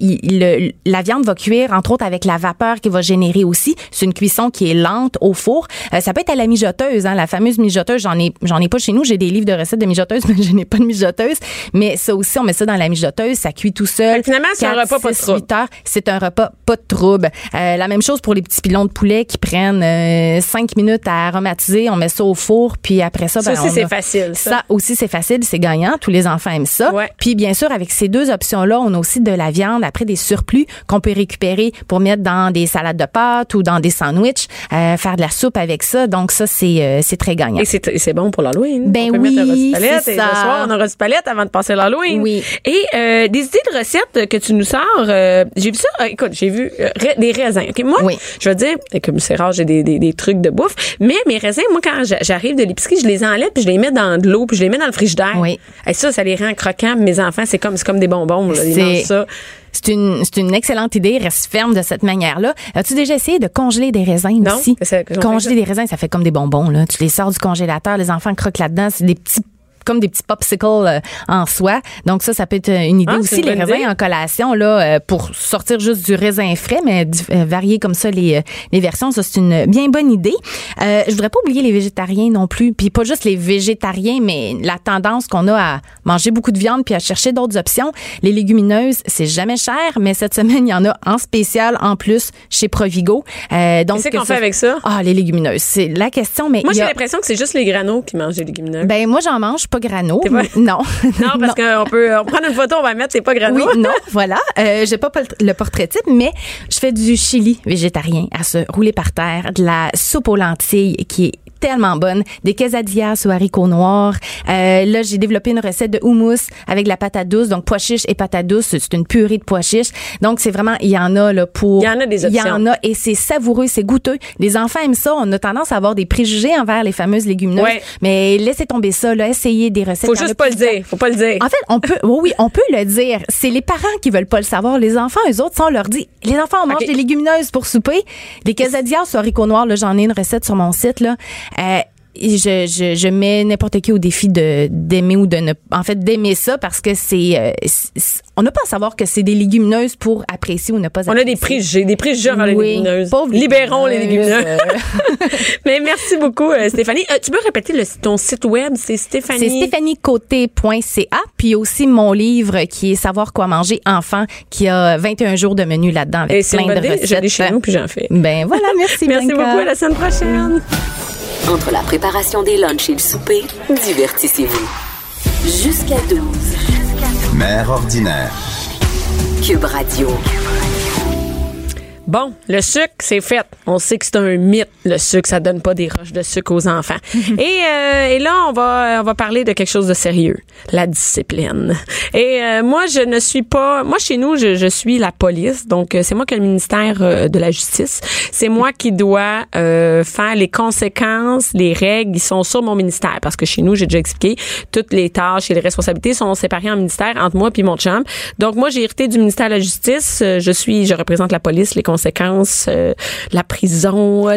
le- la viande va cuire, entre autres, avec la vapeur qui va générer aussi. C'est une cuisson qui est lente au four. Euh, ça peut être à la mijoteuse, hein, la fameuse mijoteuse. J'en ai, j'en ai pas chez nous. J'ai des livres de recettes de mijoteuse, mais je n'ai pas de mijoteuse. Mais ça aussi, on met ça dans la mijoteuse. Ça cuit tout seul. Finalement, c'est un repas pas de trouble. C'est un repas pas de trouble. Euh, la même chose pour les petits pilons de poulet qui prennent euh, cinq minutes à aromatiser on met ça au four, puis après ça, Ça ben, aussi, on c'est facile, ça. Ça aussi, c'est facile, c'est gagnant. Tous les enfants aiment ça. Ouais. Puis bien sûr, avec ces deux options-là, on a aussi de la viande, après des surplus qu'on peut récupérer pour mettre dans des salades de pâtes ou dans des sandwichs, euh, faire de la soupe avec ça. Donc ça, c'est euh, c'est très gagnant. Et c'est bon pour l'Halloween. Ben on peut oui, mettre rôti palette et ça. le soir, on a un rôti palette avant de passer l'Halloween. Oui. Et euh, des idées de recettes que tu nous sors, j'ai vu ça, écoute, j'ai vu des raisins. OK, moi, Oui. je veux dire, comme c'est rare, j'ai des, des, des trucs de bouffe, mais mes raisins, moi, quand j'a- j'arrive de l'épicerie, je les enlève puis je les mets dans de l'eau puis je les mets dans le frigidaire. Oui. Et ça, ça les rend croquants. Mes enfants, c'est comme, c'est comme des bonbons, là. Ils C'est- mangent ça. C'est une, c'est une excellente idée. Reste ferme de cette manière-là. As-tu déjà essayé de congeler des raisins Non. aussi? Congeler des raisins, ça fait comme des bonbons. Là. Tu les sors du congélateur, les enfants croquent là-dedans. C'est des petits comme des petits popsicles euh, en soi. Donc ça, ça peut être une idée Ah, aussi. une Les raisins idée. en collation, là, euh, pour sortir juste du raisin frais, mais euh, varier comme ça les, euh, les versions, ça c'est une bien bonne idée. Euh, je voudrais pas oublier les végétariens non plus. Puis pas juste les végétariens, mais la tendance qu'on a à manger beaucoup de viande puis à chercher d'autres options. Les légumineuses, c'est jamais cher, mais cette semaine, il y en a en spécial en plus chez Provigo. Euh, donc Qu'est-ce que qu'on fait avec ça? Ah, les légumineuses, c'est la question. Mais Moi, j'ai a- l'impression que c'est juste les granos qui mangent des légumineuses. ben moi j'en mange pas grano. Pas- Non. non, parce qu'on peut on prend une photo, on va mettre, c'est pas grano. Oui, non, voilà. Euh, j'ai pas le portrait type, mais je fais du chili végétarien à se rouler par terre, de la soupe aux lentilles qui est tellement bonne, des quesadillas aux haricots noirs. Euh, là, j'ai développé une recette de houmous avec de la patate douce, donc pois chiches et patate douce. C'est une purée de pois chiches. Donc, c'est vraiment, il y en a là pour... Il y en a des Il y options. en a et c'est savoureux, c'est goûteux. Les enfants aiment ça. On a tendance à avoir des préjugés envers les fameuses légumineuses. Ouais. Mais laissez tomber ça, là. Essayez des recettes. Faut juste pas le dire. Faut pas le dire. En fait, on peut, oui, oui, on peut le dire. C'est les parents qui veulent pas le savoir. Les enfants, eux autres, ça, on leur dit, les enfants, on mange des légumineuses pour souper. Des quesadillas sur haricots noirs, là, j'en ai une recette sur mon site, là. Euh, je, je, je mets n'importe qui au défi de d'aimer ou de ne en fait d'aimer ça parce que c'est euh, c'est- on n'a pas à savoir que c'est des légumineuses pour apprécier ou ne pas On a des apprécier. préjugés, des préjugés envers les Oui, légumineuses. pauvres Libérons les légumineuses, légumineuses. Mais merci beaucoup, euh, Stéphanie. Euh, tu peux répéter le, ton site web? C'est Stéphanie? C'est stéphaniecoté.ca, puis aussi mon livre qui est Savoir quoi manger enfant, qui a 21 jours de menu là-dedans avec Et plein de idée. Je recettes. l'ai chez nous, puis j'en fais. Ben voilà, merci. Merci beaucoup. À la semaine prochaine. Entre la préparation des lunchs et le souper, divertissez-vous. Jusqu'à 12. Mère ordinaire. Cube Radio. Bon, le sucre, c'est fait. On sait que c'est un mythe. Le sucre, ça donne pas des roches de sucre aux enfants. et, euh, et là, on va, on va parler de quelque chose de sérieux. La discipline. Et euh, moi, je ne suis pas... Moi, chez nous, je, je suis la police. Donc, euh, c'est moi qui ai le ministère euh, de la Justice. C'est moi qui dois euh, faire les conséquences, les règles, ils sont sur mon ministère. Parce que chez nous, j'ai déjà expliqué, toutes les tâches et les responsabilités sont séparées en ministère entre moi puis mon chum. Donc, moi, j'ai hérité du ministère de la Justice. Euh, Je suis, je représente la police, les conséquences, euh, la prison. je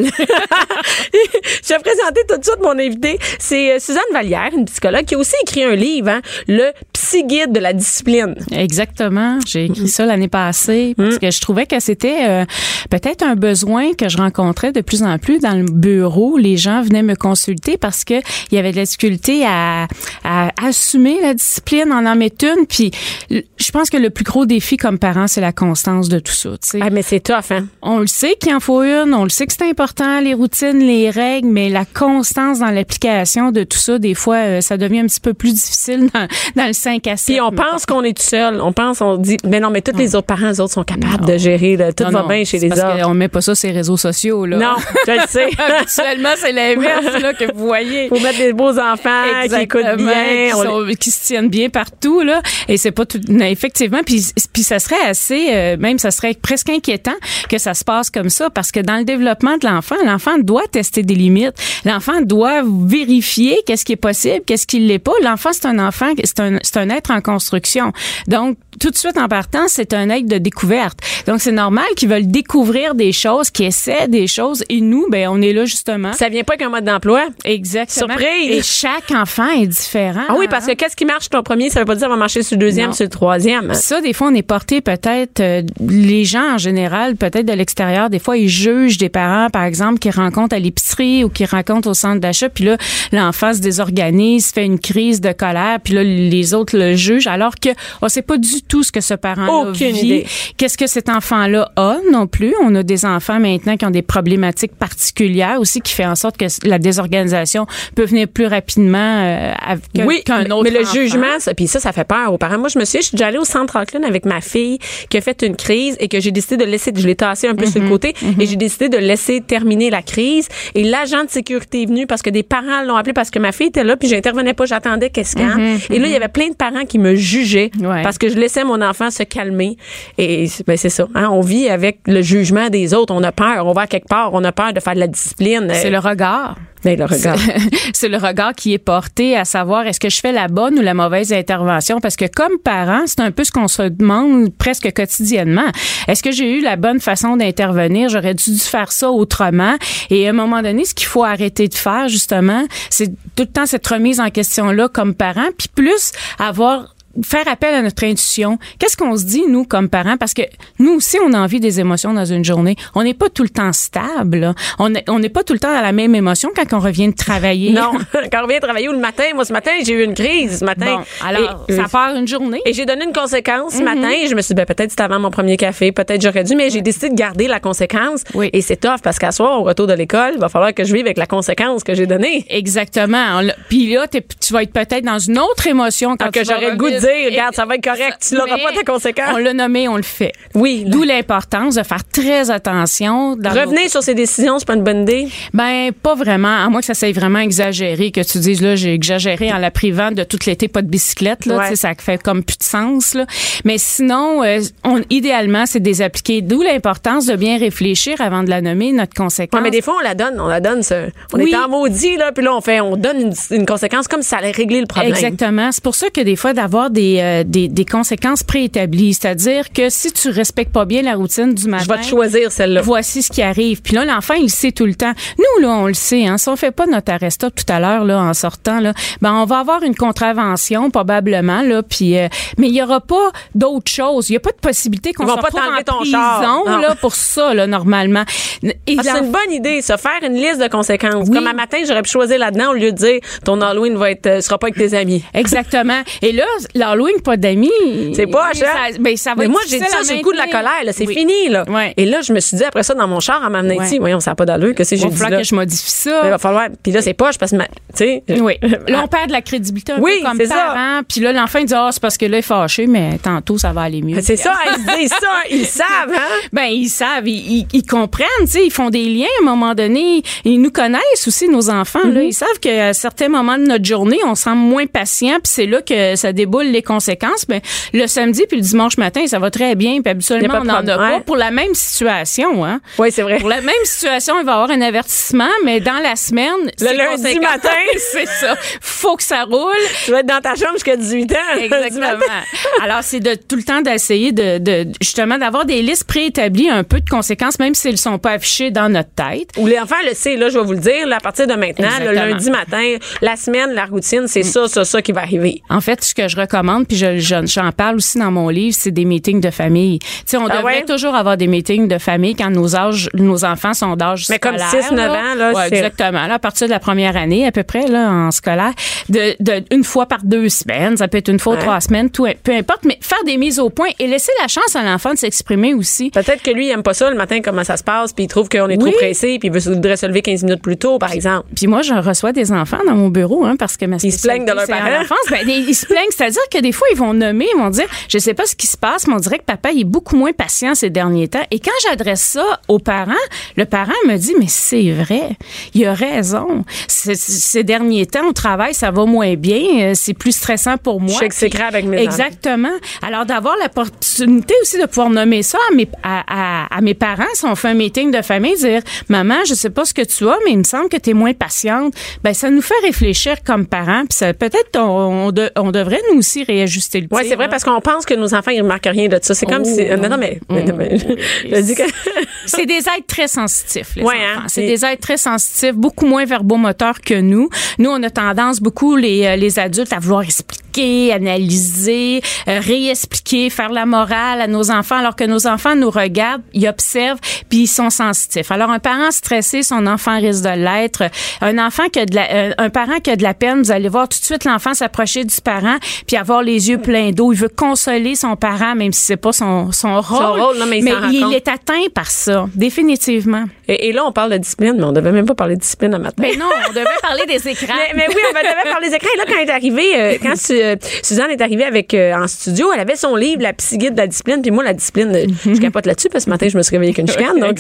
vais présenter tout de suite mon invité. C'est euh, Suzanne Vallière, une psychologue qui a aussi écrit un livre, hein, le Psy Guide de la discipline. Exactement. J'ai écrit ça l'année passée parce Mm. que je trouvais que c'était euh, peut-être un besoin que je rencontrais de plus en plus dans le bureau. Les gens venaient me consulter parce que il y avait de la difficulté à, à assumer la discipline, en en mettre une. Puis je pense que le plus gros défi comme parent, c'est la constance de tout ça. tu sais. Ah, mais c'est tough, On le sait qu'il en faut une, on le sait que c'est important, les routines, les règles, mais la constance dans l'application de tout ça, des fois, euh, ça devient un petit peu plus difficile dans, dans le 5 à 7. Puis on pense qu'on est tout seul. On pense, on dit, mais non, mais tous les autres parents, eux autres, sont capables de gérer. Là. Tout Non, va non, bien chez les parce autres. qu'on met pas ça sur les réseaux sociaux, là. Non, je le sais. Habituellement, c'est l'inverse, là, que vous voyez. Faut mettre des beaux enfants qui écoutent bien. qui, On- se tiennent bien partout là et c'est pas tout non, effectivement puis puis ça serait assez euh, même ça serait presque inquiétant que ça se passe comme ça parce que dans le développement de l'enfant l'enfant doit tester des limites. L'enfant doit vérifier qu'est-ce qui est possible qu'est-ce qui l'est pas. L'enfant c'est un enfant c'est un c'est un être en construction. Donc tout de suite en partant c'est un être de découverte donc c'est normal qu'ils veulent découvrir des choses qu'ils essaient des choses et nous ben on est là justement Ça vient pas qu'un mode d'emploi. Exactement. Surprise! Et chaque enfant est différent. Ah oui, parce que qu'est-ce qui marche sur ton premier, ça veut pas dire ça va marcher sur le deuxième, Non. sur le troisième. Ça, des fois, on est porté peut-être, euh, les gens en général, peut-être de l'extérieur, des fois, ils jugent des parents, par exemple, qui rencontrent à l'épicerie ou qui rencontrent au centre d'achat, puis là, l'enfant se désorganise, fait une crise de colère, puis là, les autres le jugent, alors que oh, c'est pas du tout ce que ce parent Aucune vit. Qu'est-ce que cet enfant-là a? Non plus? On a des enfants maintenant qui ont des problématiques particulières aussi qui fait en sorte que la désorganisation peut venir plus rapidement euh, qu'un Oui, autre mais le enfant. jugement, ça, puis ça, ça fait peur aux parents. Moi, je me suis, je suis déjà allée au centre Auckland avec ma fille qui a fait une crise et que j'ai décidé de laisser, je l'ai tassé un peu sur le côté et j'ai décidé de laisser terminer la crise. Et l'agent de sécurité est venu parce que des parents l'ont appelé parce que ma fille était là puis j'intervenais pas, j'attendais qu'elle se calme. Et là, il y avait plein de parents qui me jugeaient Ouais. parce que je laissais mon enfant se calmer. Et ben, c'est ça. Hein, on vit avec le jugement des autres. On a peur. On va à quelque part. On a peur de faire de la discipline. C'est Euh, le regard. ben, le regard. c'est le regard qui est porté à savoir est-ce que je fais la bonne ou la mauvaise intervention? Parce que comme parent, c'est un peu ce qu'on se demande presque quotidiennement. Est-ce que j'ai eu la bonne façon d'intervenir? J'aurais dû faire ça autrement et à un moment donné, ce qu'il faut arrêter de faire justement, c'est tout le temps cette remise en question là comme parent puis plus avoir faire appel à notre intuition. Qu'est-ce qu'on se dit, nous, comme parents? Parce que nous aussi, on a envie des émotions dans une journée. On n'est pas tout le temps stable. là. On n'est pas tout le temps dans la même émotion quand on revient de travailler. Non, quand on vient travailler ou le matin, moi ce matin, j'ai eu une crise ce matin. Bon, alors, Et- ça part une journée. Et j'ai donné une conséquence Mm-hmm. ce matin et je me suis dit, ben, peut-être c'était avant mon premier café, peut-être j'aurais dû, mais j'ai décidé de garder la conséquence. Oui. Et c'est tough parce qu'à soir, au retour de l'école, il va falloir que je vive avec la conséquence que j'ai donnée. Exactement. Puis là, tu vas être peut-être dans une autre émotion quand Alors que tu vas j'aurais goût de. Dire, regarde, ça va être correct, tu pas ta conséquence. On l'a nommé, on le fait. Oui. D'où l'importance de faire très attention. Dans nos- Revenir sur ses décisions, c'est pas une bonne idée? Ben, pas vraiment. À moins que ça soit vraiment exagéré, que tu dises, là, j'ai exagéré en la privant de tout l'été, pas de bicyclette, là. Ouais. Ça fait comme plus de sens, là. Mais sinon, euh, on, idéalement, c'est de les appliquer. D'où l'importance de bien réfléchir avant de la nommer, notre conséquence. Ouais, mais des fois, on la donne, on la donne. ça. On Oui. est en maudit, là, puis là, on fait, on donne une, une conséquence comme si ça allait régler le problème. Exactement. C'est pour ça que des fois d'avoir des, euh, des, des conséquences préétablies, c'est-à-dire que si tu respectes pas bien la routine du matin, Je vais te choisir celle-là. voici ce qui arrive. Puis là, l'enfant, il le sait tout le temps. Nous, là, on le sait. Hein, si on fait pas notre arrêt stop tout à l'heure, là, en sortant, là, ben, on va avoir une contravention probablement, là. Puis, euh, mais il y aura pas d'autre chose. Il y a pas de possibilité qu'on se pas retrouve en ton prison, char. Là, pour ça, là, normalement. Ah, c'est une bonne idée, ça, faire une liste de conséquences. Oui. Comme un matin, j'aurais pu choisir là-dedans au lieu de dire ton Halloween va être, euh, sera pas avec tes amis. Exactement. Et là, l'Halloween, pas d'amis. C'est pas, ça, ben, ça va Mais moi, j'ai dit ça à sur le coup de la colère, là. C'est Oui. fini, là. Ouais. Et là, je me suis dit, après ça, dans mon char, en m'amenant Ouais. ici, voyons, ça n'a pas d'allure. Que Il j'ai va dit falloir là? que je modifie Mais il ça. va falloir. Puis là, c'est poche parce que, ma- tu sais. Oui. Là, on perd de la crédibilité un Oui, peu comme ça. parent. Puis là, l'enfant, il dit, ah, c'est parce que là, il est fâché, mais tantôt, ça va aller mieux. C'est ça, ils se disent ça, ils savent, hein? Ben, ils savent, ils, ils- ils comprennent, tu sais, ils font des liens à un moment donné. Ils nous connaissent aussi, nos enfants. Mm-hmm. là. Ils savent qu'à certains moments de notre journée, on semble moins patient, puis c'est là que ça déboule les conséquences. Ben, le samedi puis le dimanche matin, ça va très bien, puis habituellement, on n'en a pas ouais. pour la même situation. Hein. Oui, c'est vrai. Pour la même situation, il va y avoir un avertissement, mais dans la semaine, Le lundi matin. c'est ça. Faut que ça roule. Tu vas être dans ta chambre jusqu'à 18 ans. Exactement. Alors, c'est de tout le temps d'essayer de, de justement d'avoir des listes préétablies un peu de conséquences, même si elles sont pas affichées dans notre tête. Ou l'enfant le sait, là, je vais vous le dire, là, à partir de maintenant, le lundi matin, la semaine, la routine, c'est ça, ça, ça qui va arriver. En fait, ce que je recommande, puis je, je- j'en parle aussi dans mon livre, c'est des meetings de famille. Tu sais, on Ah devrait ouais? toujours avoir des meetings de famille quand nos âges, nos enfants sont d'âge Mais comme scolaire, 6, 9 ans, là, Ouais, c'est- exactement. Là, à partir de la première année, à peu près, là, en scolaire, de, de une fois par deux semaines, ça peut être une fois ou Ouais. trois semaines, tout, peu importe, mais faire des mises au point et laisser la chance à l'enfant de s'exprimer aussi. Peut-être que lui, il aime pas ça le matin, comment ça se passe, puis il trouve qu'on est Oui. trop pressé, puis il voudrait se lever 15 minutes plus tôt, par exemple. Puis moi, je reçois des enfants dans mon bureau, hein, parce que ma Ils se plaignent de leurs parents. Ben, ils se plaignent, c'est-à-dire que des fois, ils vont nommer, ils vont dire, je sais pas ce qui se passe, mais on dirait que papa, il est beaucoup moins patient ces derniers temps. Et quand j'adresse ça aux parents, le parent me dit, mais c'est vrai, il a raison. C- Ces derniers temps, au travail, ça va moins bien, euh, c'est plus stressant pour moi. Je sais que c'est grave avec mes Exactement. Alors, d'avoir l'opportunité aussi de pouvoir nommer ça à mes, à, à- à mes parents, si on fait un meeting de famille, dire, maman, je sais pas ce que tu as, mais il me semble que tu es moins patiente. Ben, ça nous fait réfléchir comme parents. Puis peut-être, on, on, de- on devrait nous aussi réajuster le Oui, tir, c'est vrai, parce qu'on pense que nos enfants, ils remarquent rien de ça. C'est comme Oh, si. Non, non, mais. non. non, mais- je dis que. C'est des êtres très sensitifs, les Ouais, enfants. hein, c'est des êtres très sensitifs, beaucoup moins verbomoteurs que nous. Nous, on a tendance beaucoup, les, euh, les adultes, à vouloir expliquer, analyser, euh, réexpliquer faire la morale à nos enfants, alors que nos enfants nous regardent, ils observent, puis ils sont sensitifs. Alors, un parent stressé, son enfant risque de l'être. Un enfant qui a de la, euh, un parent qui a de la peine, vous allez voir tout de suite l'enfant s'approcher du parent, puis avoir les yeux pleins d'eau. Il veut consoler son parent, même si c'est pas son, son rôle. rôle, non, mais il est atteint par ça, définitivement. Et, et là, on parle de discipline, mais on devait même pas parler de discipline à matin. Mais non, on devait parler des écrans. Mais, mais oui, on devait parler des écrans. Et là, quand elle est arrivée, euh, quand Su- euh, Suzanne est arrivée avec euh, en studio, elle avait son livre, La psy guide de la discipline. Puis moi, la discipline, euh, je capote là-dessus parce que ce matin, je me suis réveillée avec une chicane. Donc,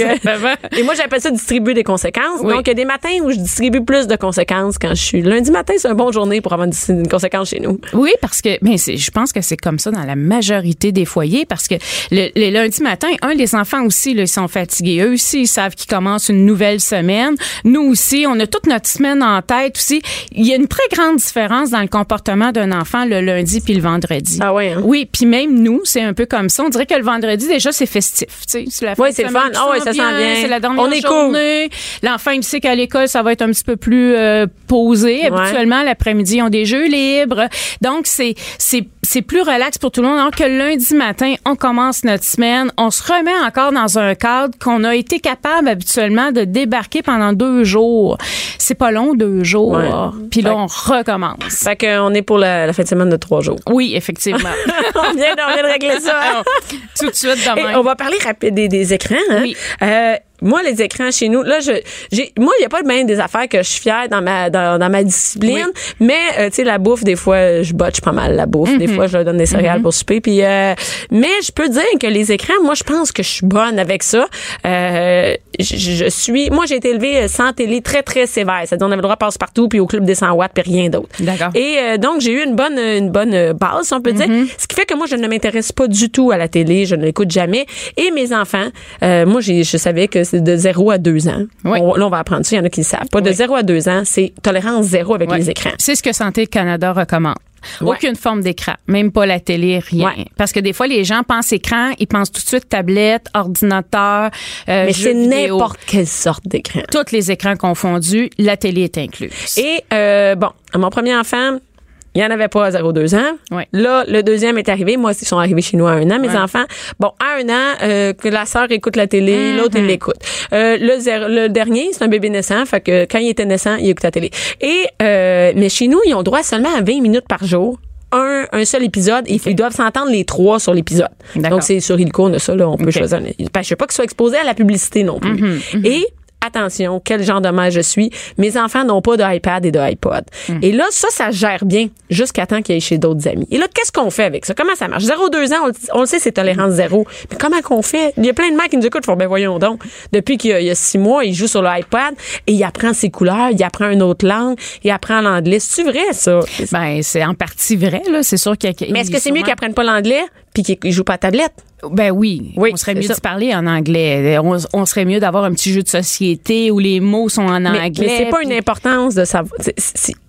et moi, j'appelle ça distribuer des conséquences. Oui. Donc, il y a des matins où je distribue plus de conséquences quand je suis. Lundi matin, c'est une bonne journée pour avoir une, une conséquence chez nous. Oui, parce que mais c'est- je pense que c'est comme ça dans la majorité des foyers parce que le, le lundi matin, un les enfants aussi là, ils sont fatigués. Eux aussi ils savent qu'ils commencent une nouvelle semaine. Nous aussi, on a toute notre semaine en tête aussi. Il y a une très grande différence dans le comportement d'un enfant le lundi puis le vendredi. Ah ouais, hein? Oui, puis même nous, c'est un peu comme ça. On dirait que le vendredi déjà c'est festif, tu sais, c'est la Oui, c'est le fun. Ah ouais, ça sent bien. C'est la dernière On est cool. journée. L'enfant il sait qu'à l'école ça va être un petit peu plus euh, posé. Ouais. Habituellement l'après-midi ils ont des jeux libres. Donc c'est c'est c'est plus relax pour tout le monde. Alors que lundi matin on commence notre semaine, on se remet encore dans un cadre qu'on a été capable habituellement de débarquer pendant deux jours. C'est pas long deux jours. Ouais. Puis là Fait- on recommence. Fait qu'on est pour la, la fin de semaine de trois jours. Oui effectivement. on, vient, de- on vient de régler ça. tout de suite Et demain. on va parler rapide des, des écrans. Hein? Oui. Euh, moi, les écrans chez nous, là, je, j'ai, moi, il n'y a pas bien des affaires que je suis fière dans ma, dans, dans ma discipline. Mais, euh, tu sais, la bouffe, des fois, je botche pas mal la bouffe. Des fois, je leur donne des céréales pour souper. Puis, euh, mais je peux dire que les écrans, moi, je pense que je suis bonne avec ça. Euh, je, je suis, moi, j'ai été élevée sans télé très, très sévère. C'est-à-dire, on avait le droit de passer partout, puis au club des 100 watts, puis rien d'autre. D'accord. Et euh, donc, j'ai eu une bonne, une bonne euh, base, on peut dire. Ce qui fait que moi, je ne m'intéresse pas du tout à la télé. Je ne l'écoute jamais. Et mes enfants, euh, moi, j'ai, je savais que c'est de 0 à 2 ans. Oui. On- là, on va apprendre ça. Il y en a qui le savent. Pas de Oui. 0 à 2 ans, c'est tolérance zéro avec les écrans. C'est ce que Santé Canada recommande. Ouais. Aucune forme d'écran, même pas la télé, rien. Ouais. Parce que des fois, les gens pensent écran, ils pensent tout de suite tablette, ordinateur, euh, Mais c'est n'importe quelle sorte d'écran. Tous les écrans confondus, la télé est incluse. Et euh, bon, à mon premier enfant, il n'y en avait pas à 0-2 ans. Ouais. Là, le deuxième est arrivé. Moi, ils sont arrivés chez nous à un an, mes Ouais. enfants. Bon, à un an, euh, que la sœur écoute la télé, Mm-hmm. l'autre, il l'écoute. Euh, le, le dernier, c'est un bébé naissant. Fait que quand il était naissant, il écoute la télé. Et, euh, mais chez nous, ils ont droit seulement à 20 minutes par jour. Un, un seul épisode. et Ils doivent s'entendre les trois sur l'épisode. D'accord. Donc, c'est sur Illico, on a ça, là. On peut Ok. choisir. Je veux pas qu'ils soient exposés à la publicité non plus. Mm-hmm, Et, attention, quel genre de mère je suis. Mes enfants n'ont pas d'iPad et d'iPod. Mm. Et là, ça, ça gère bien jusqu'à temps qu'il aille chez d'autres amis. Et là, qu'est-ce qu'on fait avec ça? Comment ça marche? 0-2 ans, on, le- on le sait, c'est tolérance zéro. Mais comment qu'on fait? Il y a plein de mères qui nous écoutent, font, ben voyons donc. Depuis qu'il y a, il y a six mois, il joue sur l'iPad et il apprend ses couleurs, il apprend une autre langue, il apprend l'anglais. C'est vrai, ça? Ben, c'est en partie vrai, là. C'est sûr qu'il y a. Mais est-ce que c'est mieux qu'ils apprennent pas l'anglais? Puis qu'ils jouent pas à tablette? Ben oui, Oui, on serait mieux ça. de parler en anglais. On, on serait mieux d'avoir un petit jeu de société où les mots sont en Mais, anglais. mais c'est pas puis- une importance de savoir.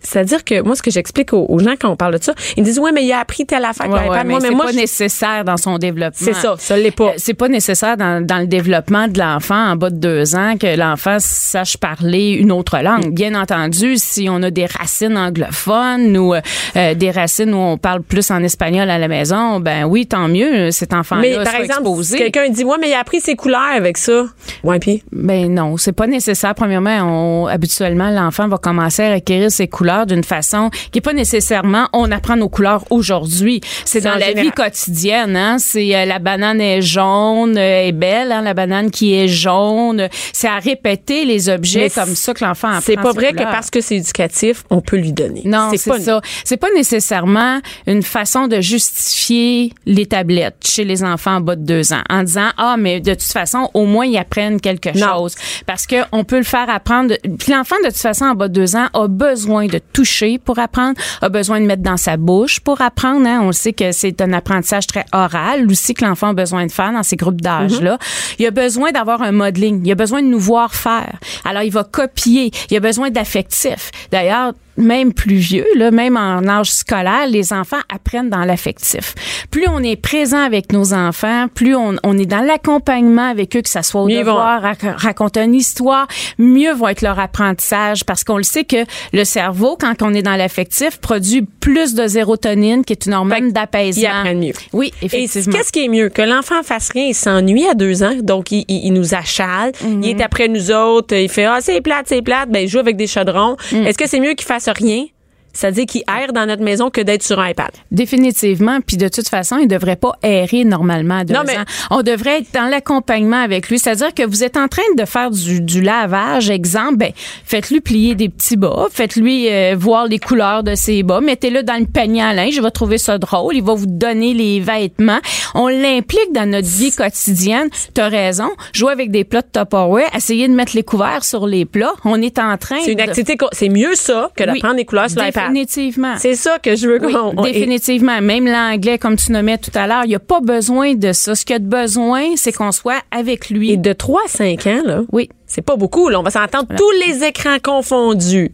C'est-à-dire que moi, ce que j'explique aux, aux gens quand on parle de ça, ils me disent ouais, mais il a appris telle affaire Ouais, l'iPad. ouais, mais mais c'est pas je- nécessaire dans son développement. c'est ça, ça l'est pas. Euh, C'est pas nécessaire dans, dans le développement de l'enfant en bas de deux ans que l'enfant sache parler une autre langue. Bien entendu, si on a des racines anglophones ou euh, euh, des racines où on parle plus en espagnol à la maison, ben oui, tant mieux. Cet enfant-là Mais par exemple, exposé. si quelqu'un dit ouais, mais il a appris ses couleurs avec ça. Ouais, puis? Ben non, c'est pas nécessaire. Premièrement, on, habituellement, l'enfant va commencer à acquérir ses couleurs d'une façon qui est pas nécessairement on apprend nos couleurs aujourd'hui. C'est dans la général. vie quotidienne. Hein? C'est euh, la banane est jaune, euh, est belle, hein, la banane qui est jaune. C'est à répéter les objets Mais comme ça que l'enfant apprend. c'est pas vrai que parce que c'est éducatif, on peut lui donner. Non, c'est pas ça. C'est pas nécessairement une façon de justifier les tablettes chez les enfants en bas de deux ans en disant ah mais de toute façon au moins ils apprennent quelque Non. chose parce que on peut le faire apprendre. Puis l'enfant de toute façon en bas de deux ans a besoin de toucher pour apprendre, a besoin de mettre dans sa bouche pour apprendre. Hein. On sait que c'est un apprentissage très oral aussi que l'enfant a besoin de faire dans ces groupes d'âge là. Il a besoin d'avoir un modeling. Il a besoin de nous voir faire. Alors il va copier. Il a besoin d'affectif. D'ailleurs même plus vieux, là, même en âge scolaire, les enfants apprennent dans l'affectif. Plus on est présent avec nos enfants, plus on, on est dans l'accompagnement avec eux, que ça soit au Mieux devoir, rac- raconter une histoire, mieux va être leur apprentissage parce qu'on le sait que le cerveau, quand on est dans l'affectif, produit plus de sérotonine, qui est une hormone d'apaisement. apprennent mieux. Oui, effectivement. qu'est-ce qui est mieux? Que l'enfant fasse rien, il s'ennuie à deux ans, donc il, il- il nous achale, Mhm. il est après nous autres, il fait « Ah, c'est plate, c'est plate », ben il joue avec des chaudrons. Mm. Est-ce que c'est mieux qu'il fasse rien? C'est-à-dire qu'il erre dans notre maison que d'être sur un iPad. Définitivement. Puis de toute façon, il devrait pas errer normalement à deux Non, mais- ans. On devrait être dans l'accompagnement avec lui. C'est-à-dire que vous êtes en train de faire du, du lavage, exemple, ben, faites-lui plier des petits bas, faites-lui euh, voir les couleurs de ses bas, mettez-le dans le panier à linge, il va trouver ça drôle, il va vous donner les vêtements. On l'implique dans notre vie quotidienne. T'as raison. Jouer avec des plats de Tupperware, essayer de mettre les couverts sur les plats. On est en train C'est une de- activité, c'est mieux ça que de Oui, prendre des couleurs sur l'iPad. Définitivement. C'est ça que je veux Oui, qu'on... et- définitivement. Même l'anglais, comme tu nommais tout à l'heure, il n'y a pas besoin de ça. Ce qu'il y a de besoin, c'est qu'on soit avec lui. Et de 3 à 5 ans, là, Oui, c'est pas beaucoup. Là. On va s'entendre tous les écrans confondus.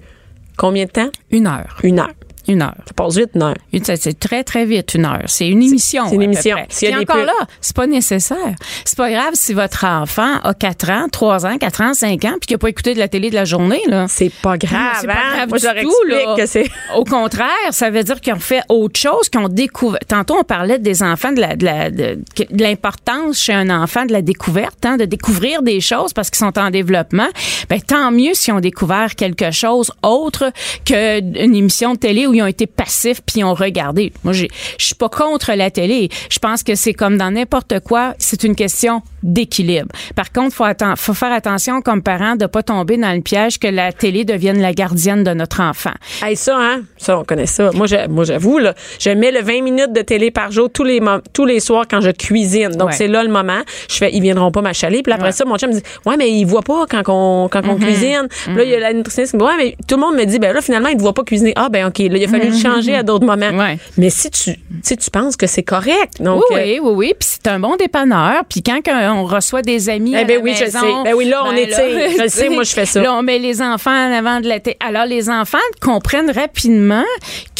Combien de temps? une heure. Une heure. Une heure. Ça passe vite, une heure. C'est très, très vite, une heure. C'est une émission. c'est une émission. Puis des encore là, c'est pas nécessaire. C'est pas grave si votre enfant a 4 ans, 3 ans, 4 ans, 5 ans, puis qu'il n'a pas écouté de la télé de la journée, là. C'est pas grave, C'est pas hein? grave Moi, du tout, là. que c'est... Au contraire, ça veut dire qu'ils ont fait autre chose, qu'ils ont découvert. Tantôt, on parlait des enfants, de la, de la- de- de l'importance chez un enfant de la découverte, hein, de découvrir des choses parce qu'ils sont en développement. Ben, tant mieux s'ils ont découvert quelque chose autre qu'une émission de télé où ils ont été passifs puis ils ont regardé. Moi, je suis pas contre la télé. Je pense que c'est comme dans n'importe quoi, c'est une question d'équilibre. Par contre, faut, atten- faut faire attention comme parent de pas tomber dans le piège que la télé devienne la gardienne de notre enfant. Hey, ça, hein? Ça, on connaît ça. Moi, je- moi, j'avoue, là, je mets le 20 minutes de télé par jour tous les, tous les soirs quand je cuisine. Donc, Ouais. c'est là le moment. Je fais, ils viendront pas m'achaler. Puis après Ouais. ça, mon chum me dit, ouais, mais ils voient pas quand on, quand on cuisine. Puis là, il y a la nutritionniste qui me dit, ouais, mais tout le monde me dit, ben là, finalement, ils ne voient pas cuisiner. Ah, ben, OK. Là, il a fallu le changer à d'autres moments. Ouais. Mais si tu, tu penses que c'est correct. Donc, oui, euh, oui, oui, oui. Puis c'est un bon dépanneur. Puis quand que on reçoit des amis Eh à ben la oui, je maison, sais. Ben oui, là, on ben étire. Je le sais, moi, je fais ça. Là, on met les enfants en avant de la télé. Alors, les enfants comprennent rapidement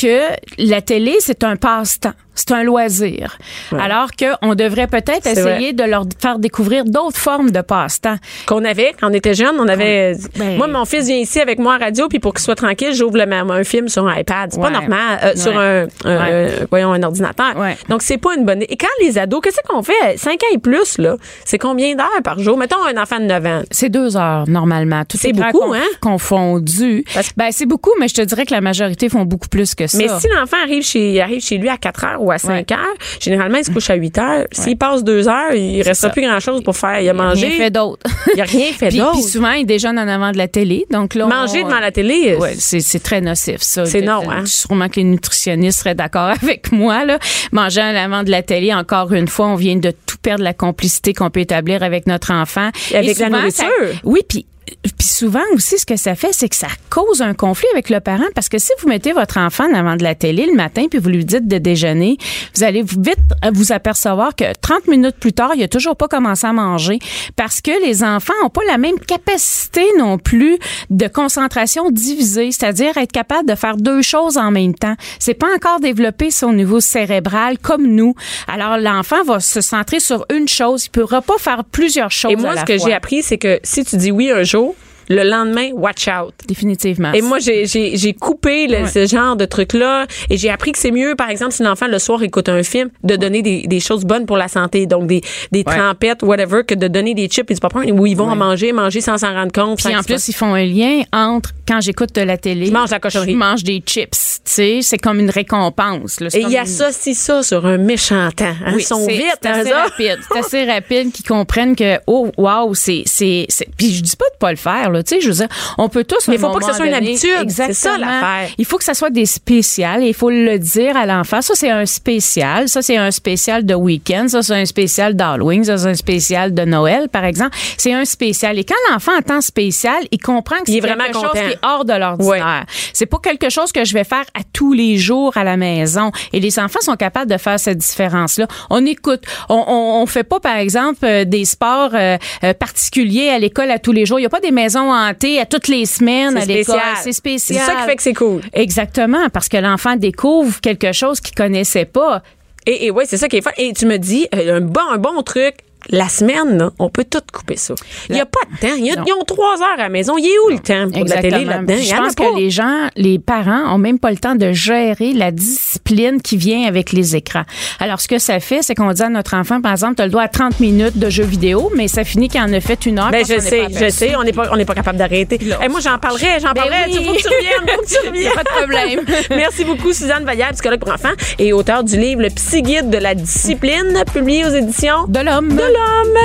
que la télé, c'est un passe-temps. C'est un loisir. Alors qu'on devrait peut-être essayer de leur faire découvrir d'autres formes de passe-temps. qu'on avait quand on était jeune, on avait. Ben- moi, mon fils vient ici avec moi à radio, puis pour qu'il soit tranquille, j'ouvre le même un film sur un iPad. C'est pas normal euh, sur un, euh, voyons un ordinateur. Ouais. Donc c'est pas une bonne. Et quand les ados, qu'est-ce qu'on fait? 5 ans et plus là C'est combien d'heures par jour? Mettons un enfant de 9 ans. C'est deux heures normalement. Tout C'est beaucoup, hein? Confondu. Parce- Ben c'est beaucoup, mais je te dirais que la majorité font beaucoup plus que ça. Mais si l'enfant arrive chez, arrive chez lui à 4 heures ou à 5 heures, généralement, il se couche à 8 heures. S'il passe 2 heures, il restera ça. plus grand-chose pour faire. Il a Il a mangé. rien fait d'autre. Il a rien fait Puis, d'autre. puis souvent, ils déjeunent en avant de la télé. Donc là, Manger on- devant la télé, Ouais, c'est très nocif, ça. C'est non, hein? Sûrement que les nutritionnistes seraient d'accord avec moi, là. Manger en avant de la télé, encore une fois, on vient de tout perdre la complicité qu'on peut établir avec notre enfant. Et avec la souvent, nourriture. ça- oui, puis puis souvent aussi, ce que ça fait, c'est que ça cause un conflit avec le parent parce que si vous mettez votre enfant en avant de la télé le matin puis vous lui dites de déjeuner, vous allez vite vous apercevoir que 30 minutes plus tard, il a toujours pas commencé à manger parce que les enfants ont pas la même capacité non plus de concentration divisée, c'est-à-dire être capable de faire deux choses en même temps. C'est pas encore développé au niveau cérébral comme nous. Alors l'enfant va se centrer sur une chose, il pourra pas faire plusieurs choses Et moi, à la ce que j'ai appris, c'est que si tu dis oui un jour, 쇼? Le lendemain, watch out. Définitivement. Et moi, j'ai- j'ai j'ai coupé le- ce genre de truc-là et j'ai appris que c'est mieux, par exemple, si l'enfant le soir écoute un film, de donner des, des choses bonnes pour la santé, donc des, des Ouais. trempettes, whatever, que de donner des chips et du popcorn où ils vont en manger, manger sans s'en rendre compte. Puis en plus, ils font un lien entre quand j'écoute de la télé. Je mange la cochonnerie. Je mange des chips. Tu sais, c'est comme une récompense. là. Et il une- associe ça sur un méchant temps. Hein? Oui, ils sont vite, c'est hein, assez ça? rapide. C'est assez rapide qu'ils comprennent que oh wow, c'est c'est c'est- puis je dis pas de pas le faire là, tu sais, je veux dire, on peut tous Mais il faut pas que ce soit une habitude. C'est ça, Exactement. l'affaire. Il faut que ça soit des spéciales et il faut le dire à l'enfant. Ça c'est un spécial, ça c'est un spécial de week-end, ça c'est un spécial d'Halloween, ça c'est un spécial de Noël par exemple. C'est un spécial et quand l'enfant entend spécial, il comprend que c'est quelque chose content. qui est hors de l'ordinaire. C'est pas quelque chose que je vais faire à tous les jours à la maison. Et les enfants sont capables de faire cette différence-là. On écoute. On, on, on fait pas, par exemple, euh, des sports euh, euh, particuliers à l'école à tous les jours. Il y a pas des maisons maison hantée à toutes les semaines à C'est l'école. C'est spécial. C'est ça qui fait que c'est cool. Exactement, parce que l'enfant découvre quelque chose qu'il connaissait pas. Et, et ouais, c'est ça qui est fun. Et tu me dis, euh, un bon, un bon truc, la semaine, là, on peut tout couper ça. Il n'y a pas de temps. Il y a- Non. ils ont trois heures à la maison. Il est où le temps pour la télé là-dedans? Je pense que les gens, les parents, ont même pas le temps de gérer la discipline qui vient avec les écrans. Alors, ce que ça fait, c'est qu'on dit à notre enfant, par exemple, tu as le droit à 30 minutes de jeux vidéo, mais ça finit qu'il en a fait une heure. Ben, je sais, je sais, on n'est pas, on n'est pas capable d'arrêter. Eh, moi, j'en parlerai, j'en Ben parlerai. oui. Il faut que tu reviennes, faut que tu reviennes. Pas de problème. Merci beaucoup, Suzanne Vallière, psychologue pour enfants et auteur du livre Le Psy Guide de la discipline, publié aux éditions De l'homme. de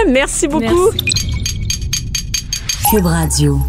Merci beaucoup. Merci. Radio.